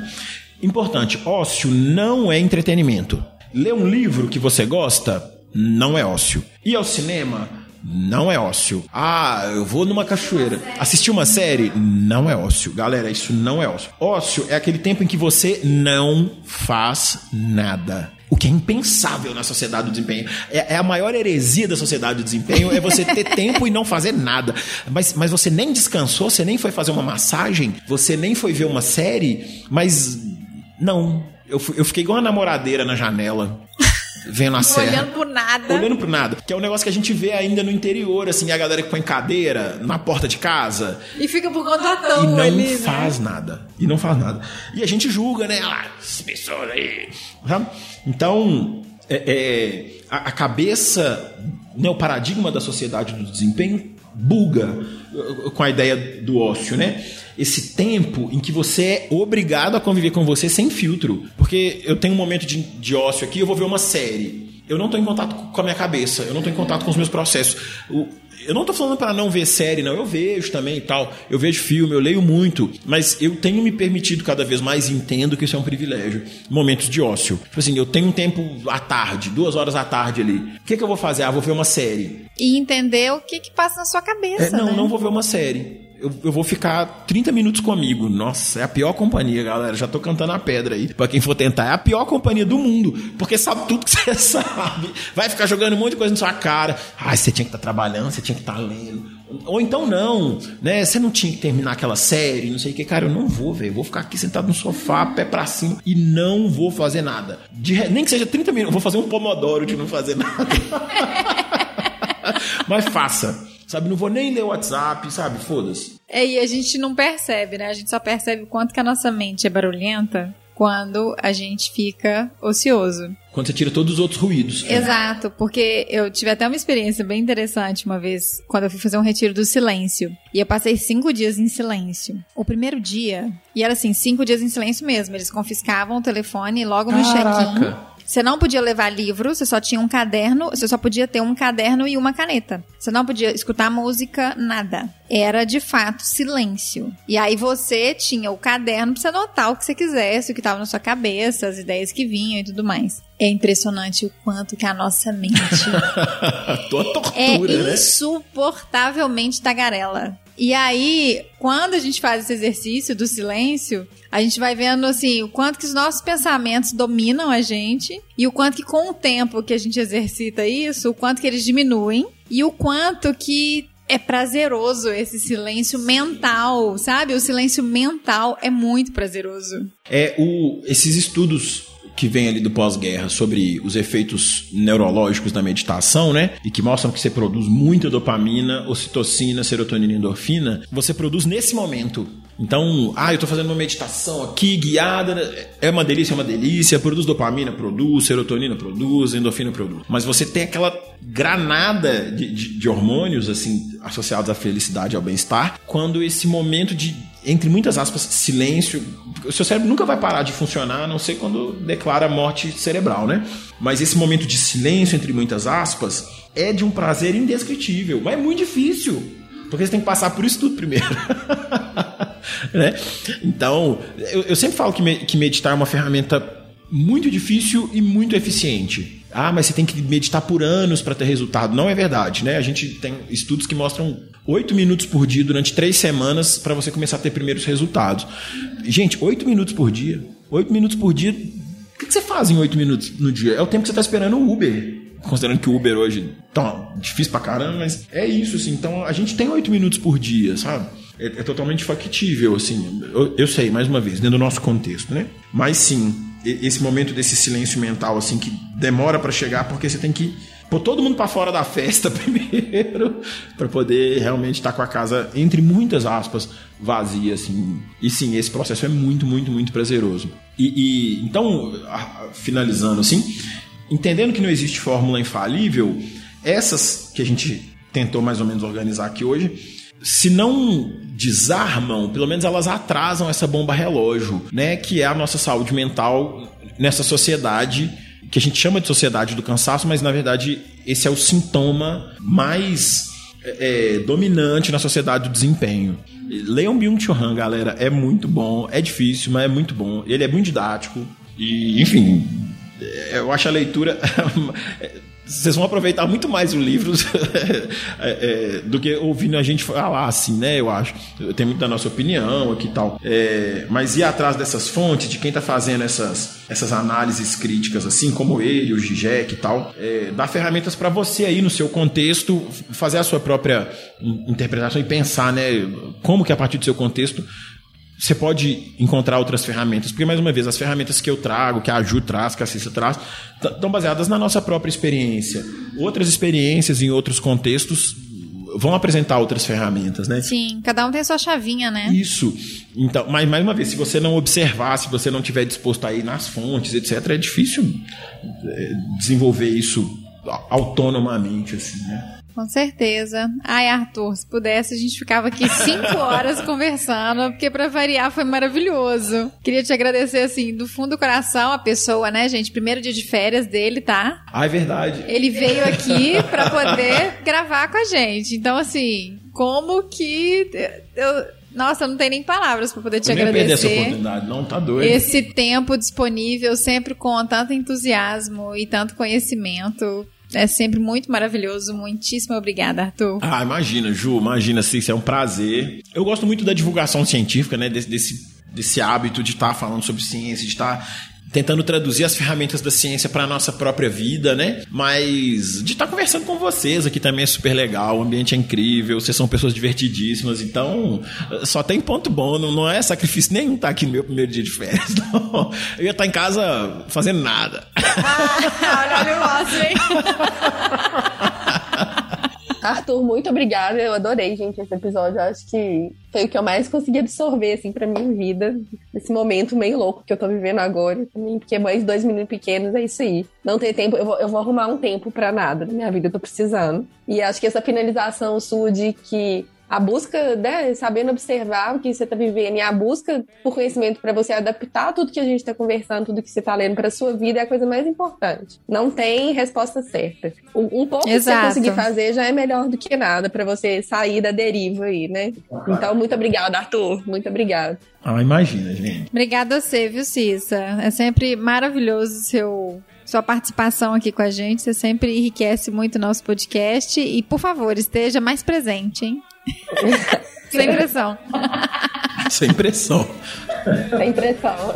Importante, ócio não é entretenimento. Ler um livro que você gosta não é ócio. Ir ao cinema não é ócio. Ah, eu vou numa cachoeira. Assistir uma série não é ócio. Galera, isso não é ócio. Ócio é aquele tempo em que você não faz nada. O que é impensável na sociedade do desempenho. É, é, a maior heresia da sociedade do desempenho, é você ter (laughs) tempo e não fazer nada. Mas, mas você nem descansou, você nem foi fazer uma massagem, você nem foi ver uma série, mas não. Eu, eu fiquei igual uma namoradeira na janela. (laughs) Vendo a serra. Olhando pro nada. Olhando pro nada. Que é um negócio que a gente vê ainda no interior, assim, a galera que põe cadeira na porta de casa. E fica por conta da E não ali, né? faz né? nada. E não faz nada. E a gente julga, né? Ah, as pessoas aí. Então, é, é, a, a cabeça, né, o paradigma da sociedade do desempenho buga uh, com a ideia do ócio, né? esse tempo em que você é obrigado a conviver com você sem filtro. Porque eu tenho um momento de, de ócio aqui, eu vou ver uma série. Eu não estou em contato com a minha cabeça, eu não estou em contato com os meus processos. O, eu não estou falando para não ver série, não. Eu vejo também e tal. Eu vejo filme, eu leio muito. Mas eu tenho me permitido cada vez mais, entendo que isso é um privilégio. Momentos de ócio. Tipo assim, eu tenho um tempo à tarde, duas horas à tarde ali. O que, que eu vou fazer? Ah, vou ver uma série. E entender o que, que passa na sua cabeça. É, não, né? não vou ver uma série eu, eu, vou ficar 30 minutos comigo. Nossa, é a pior companhia, galera. Já tô cantando a pedra aí. Pra quem for tentar, é a pior companhia do mundo. Porque sabe tudo que (laughs) você sabe. Vai ficar jogando um monte de coisa na sua cara. Ah, você tinha que estar tá trabalhando, você tinha que estar tá lendo. Ou então não, né? Você não tinha que terminar aquela série, não sei o que. Cara, eu não vou, velho. Vou ficar aqui sentado no sofá, pé pra cima, e não vou fazer nada. De, nem que seja 30 minutos, vou fazer um pomodoro de não fazer nada. (laughs) Mas faça sabe? Não vou nem ler o WhatsApp, sabe? Foda-se. É, e a gente não percebe, né? A gente só percebe o quanto que a nossa mente é barulhenta quando a gente fica ocioso. Quando você tira todos os outros ruídos. É. Exato, porque eu tive até uma experiência bem interessante uma vez, quando eu fui fazer um retiro do silêncio. E eu passei cinco dias em silêncio. O primeiro dia, e era assim, cinco dias em silêncio mesmo. Eles confiscavam o telefone logo no check-in. Você não podia levar livro, você só tinha um caderno, você só podia ter um caderno e uma caneta. Você não podia escutar música, nada. Era de fato silêncio. E aí você tinha o caderno pra você anotar o que você quisesse, o que estava na sua cabeça, as ideias que vinham e tudo mais. É impressionante o quanto que a nossa mente (laughs) tortura, é né? insuportavelmente tagarela. E aí, quando a gente faz esse exercício do silêncio, a gente vai vendo assim o quanto que os nossos pensamentos dominam a gente e o quanto que com o tempo que a gente exercita isso, o quanto que eles diminuem e o quanto que é prazeroso esse silêncio mental, sabe? O silêncio mental é muito prazeroso. É o esses estudos que vem ali do pós-guerra sobre os efeitos neurológicos da meditação, né? E que mostram que você produz muita dopamina, ocitocina, serotonina e endorfina, você produz nesse momento. Então, ah, eu tô fazendo uma meditação aqui, guiada, é uma delícia, é uma delícia, produz dopamina, produz, serotonina, produz, endorfina, produz. Mas você tem aquela granada de, de, de hormônios, assim, associados à felicidade e ao bem-estar, quando esse momento de entre muitas aspas, silêncio. O seu cérebro nunca vai parar de funcionar, a não ser quando declara morte cerebral, né? Mas esse momento de silêncio, entre muitas aspas, é de um prazer indescritível. Mas é muito difícil. Porque você tem que passar por isso tudo primeiro. (laughs) né? Então, eu, eu, sempre falo que, me, que meditar é uma ferramenta muito difícil e muito eficiente. Ah, mas você tem que meditar por anos para ter resultado. Não é verdade, né? A gente tem estudos que mostram oito minutos por dia durante três semanas para você começar a ter primeiros resultados. Gente, oito minutos por dia. Oito minutos por dia. O que você faz em oito minutos no dia? É o tempo que você está esperando o Uber. Considerando que o Uber hoje tá difícil pra caramba, mas é isso, assim. Então a gente tem oito minutos por dia, sabe? É, é totalmente factível, assim. Eu, eu sei, mais uma vez, dentro do nosso contexto, né? Mas sim, esse momento desse silêncio mental, assim, que demora para chegar, porque você tem que pôr todo mundo para fora da festa (laughs) primeiro, para poder realmente estar tá com a casa, entre muitas aspas, vazia, assim. E sim, esse processo é muito, muito, muito prazeroso. E, e então, finalizando assim, entendendo que não existe fórmula infalível, essas que a gente tentou mais ou menos organizar aqui hoje, se não desarmam, pelo menos elas atrasam essa bomba relógio, né? Que é a nossa saúde mental nessa sociedade que a gente chama de sociedade do cansaço, mas na verdade esse é o sintoma mais é, dominante na sociedade do desempenho. Leiam Byung-Chul Han, galera, é muito bom, é difícil, mas é muito bom. Ele é muito didático e, enfim, eu acho a leitura (laughs) vocês vão aproveitar muito mais o livro (laughs) é, é, do que ouvindo a gente falar assim, né? Eu acho. Tem muito da nossa opinião aqui e tal. É, mas ir atrás dessas fontes, de quem está fazendo essas, essas análises críticas, assim como ele, o Gijek e tal, é, dá ferramentas para você aí no seu contexto fazer a sua própria interpretação e pensar, né? Como que a partir do seu contexto você pode encontrar outras ferramentas, porque, mais uma vez, as ferramentas que eu trago, que a Ju traz, que a Cissa traz, estão baseadas na nossa própria experiência. Outras experiências em outros contextos vão apresentar outras ferramentas, né? Sim, cada um tem a sua chavinha, né? Isso. Então, mas mais uma vez, se você não observar, se você não tiver disposto a ir nas fontes, etc., é difícil é, desenvolver isso autonomamente, assim, né? Com certeza. Ai, Arthur, se pudesse, a gente ficava aqui cinco (laughs) horas conversando, porque para variar foi maravilhoso. Queria te agradecer, assim, do fundo do coração, a pessoa, né, gente? Primeiro dia de férias dele, tá? Ah, é verdade. Ele veio aqui para poder gravar com a gente. Então, assim, como que. Eu, nossa, não tem nem palavras para poder te eu agradecer. Nem essa oportunidade, não, tá doido. Esse tempo disponível sempre com tanto entusiasmo e tanto conhecimento. É sempre muito maravilhoso. Muitíssimo obrigada, Arthur. Ah, imagina, Ju, imagina, isso é um prazer. Eu gosto muito da divulgação científica, né? Desse, desse, desse hábito de estar tá falando sobre ciência, de estar tá tentando traduzir as ferramentas da ciência para a nossa própria vida, né? Mas de estar tá conversando com vocês aqui também é super legal, o ambiente é incrível, vocês são pessoas divertidíssimas, então só tem ponto bom, não, não é sacrifício nenhum estar aqui no meu primeiro dia de férias, (laughs) não. Eu ia estar em casa fazendo nada. Ah, olha o negócio, hein? (laughs) Arthur, muito obrigada. Eu adorei, gente, esse episódio. Eu acho que foi o que eu mais consegui absorver, assim, pra minha vida. Esse momento meio louco que eu tô vivendo agora. Porque de dois meninos pequenos, é isso aí. Não tem tempo, eu vou, eu vou arrumar um tempo pra nada na minha vida, eu tô precisando. E acho que essa finalização sua de que a busca, né, sabendo observar o que você está vivendo e a busca por conhecimento para você adaptar tudo que a gente está conversando, tudo que você está lendo para sua vida é a coisa mais importante. Não tem resposta certa. Um, pouco Exato. que você conseguir fazer já é melhor do que nada para você sair da deriva aí, né? Então, muito obrigada, Arthur. Muito obrigada. Ah, imagina, gente. Obrigada a você, viu, Cissa? É sempre maravilhoso seu sua participação aqui com a gente. Você sempre enriquece muito o nosso podcast. E, por favor, esteja mais presente, hein? Sem pressão. Sem pressão. Sem pressão.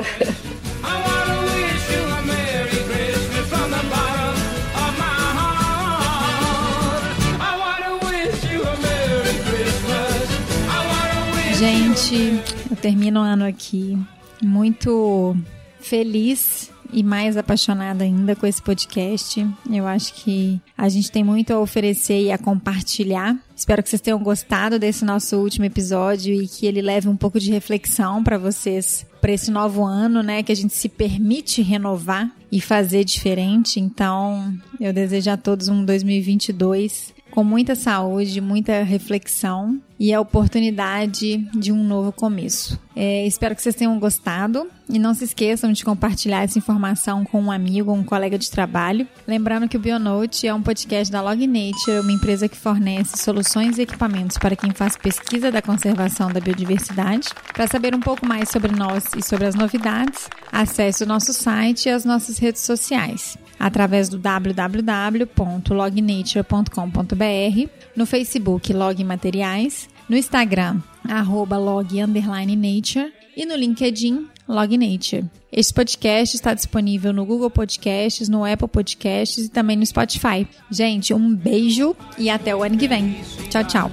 Gente, eu termino o ano aqui muito feliz e mais apaixonada ainda com esse podcast. Eu acho que a gente tem muito a oferecer e a compartilhar. Espero que vocês tenham gostado desse nosso último episódio e que ele leve um pouco de reflexão para vocês para esse novo ano, né, que a gente se permite renovar e fazer diferente. Então, eu desejo a todos um 2022 com muita saúde, muita reflexão e a oportunidade de um novo começo. É, espero que vocês tenham gostado e não se esqueçam de compartilhar essa informação com um amigo um colega de trabalho. Lembrando que o Bionote é um podcast da Log Nature, uma empresa que fornece soluções e equipamentos para quem faz pesquisa da conservação da biodiversidade. Para saber um pouco mais sobre nós e sobre as novidades, acesse o nosso site e as nossas redes sociais através do www.lognature.com.br, no Facebook Log Materiais, no Instagram arroba log underline nature e no LinkedIn Log Nature. Este podcast está disponível no Google Podcasts, no Apple Podcasts e também no Spotify. Gente, um beijo e até o ano que vem. Tchau, tchau.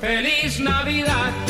Feliz Navidad.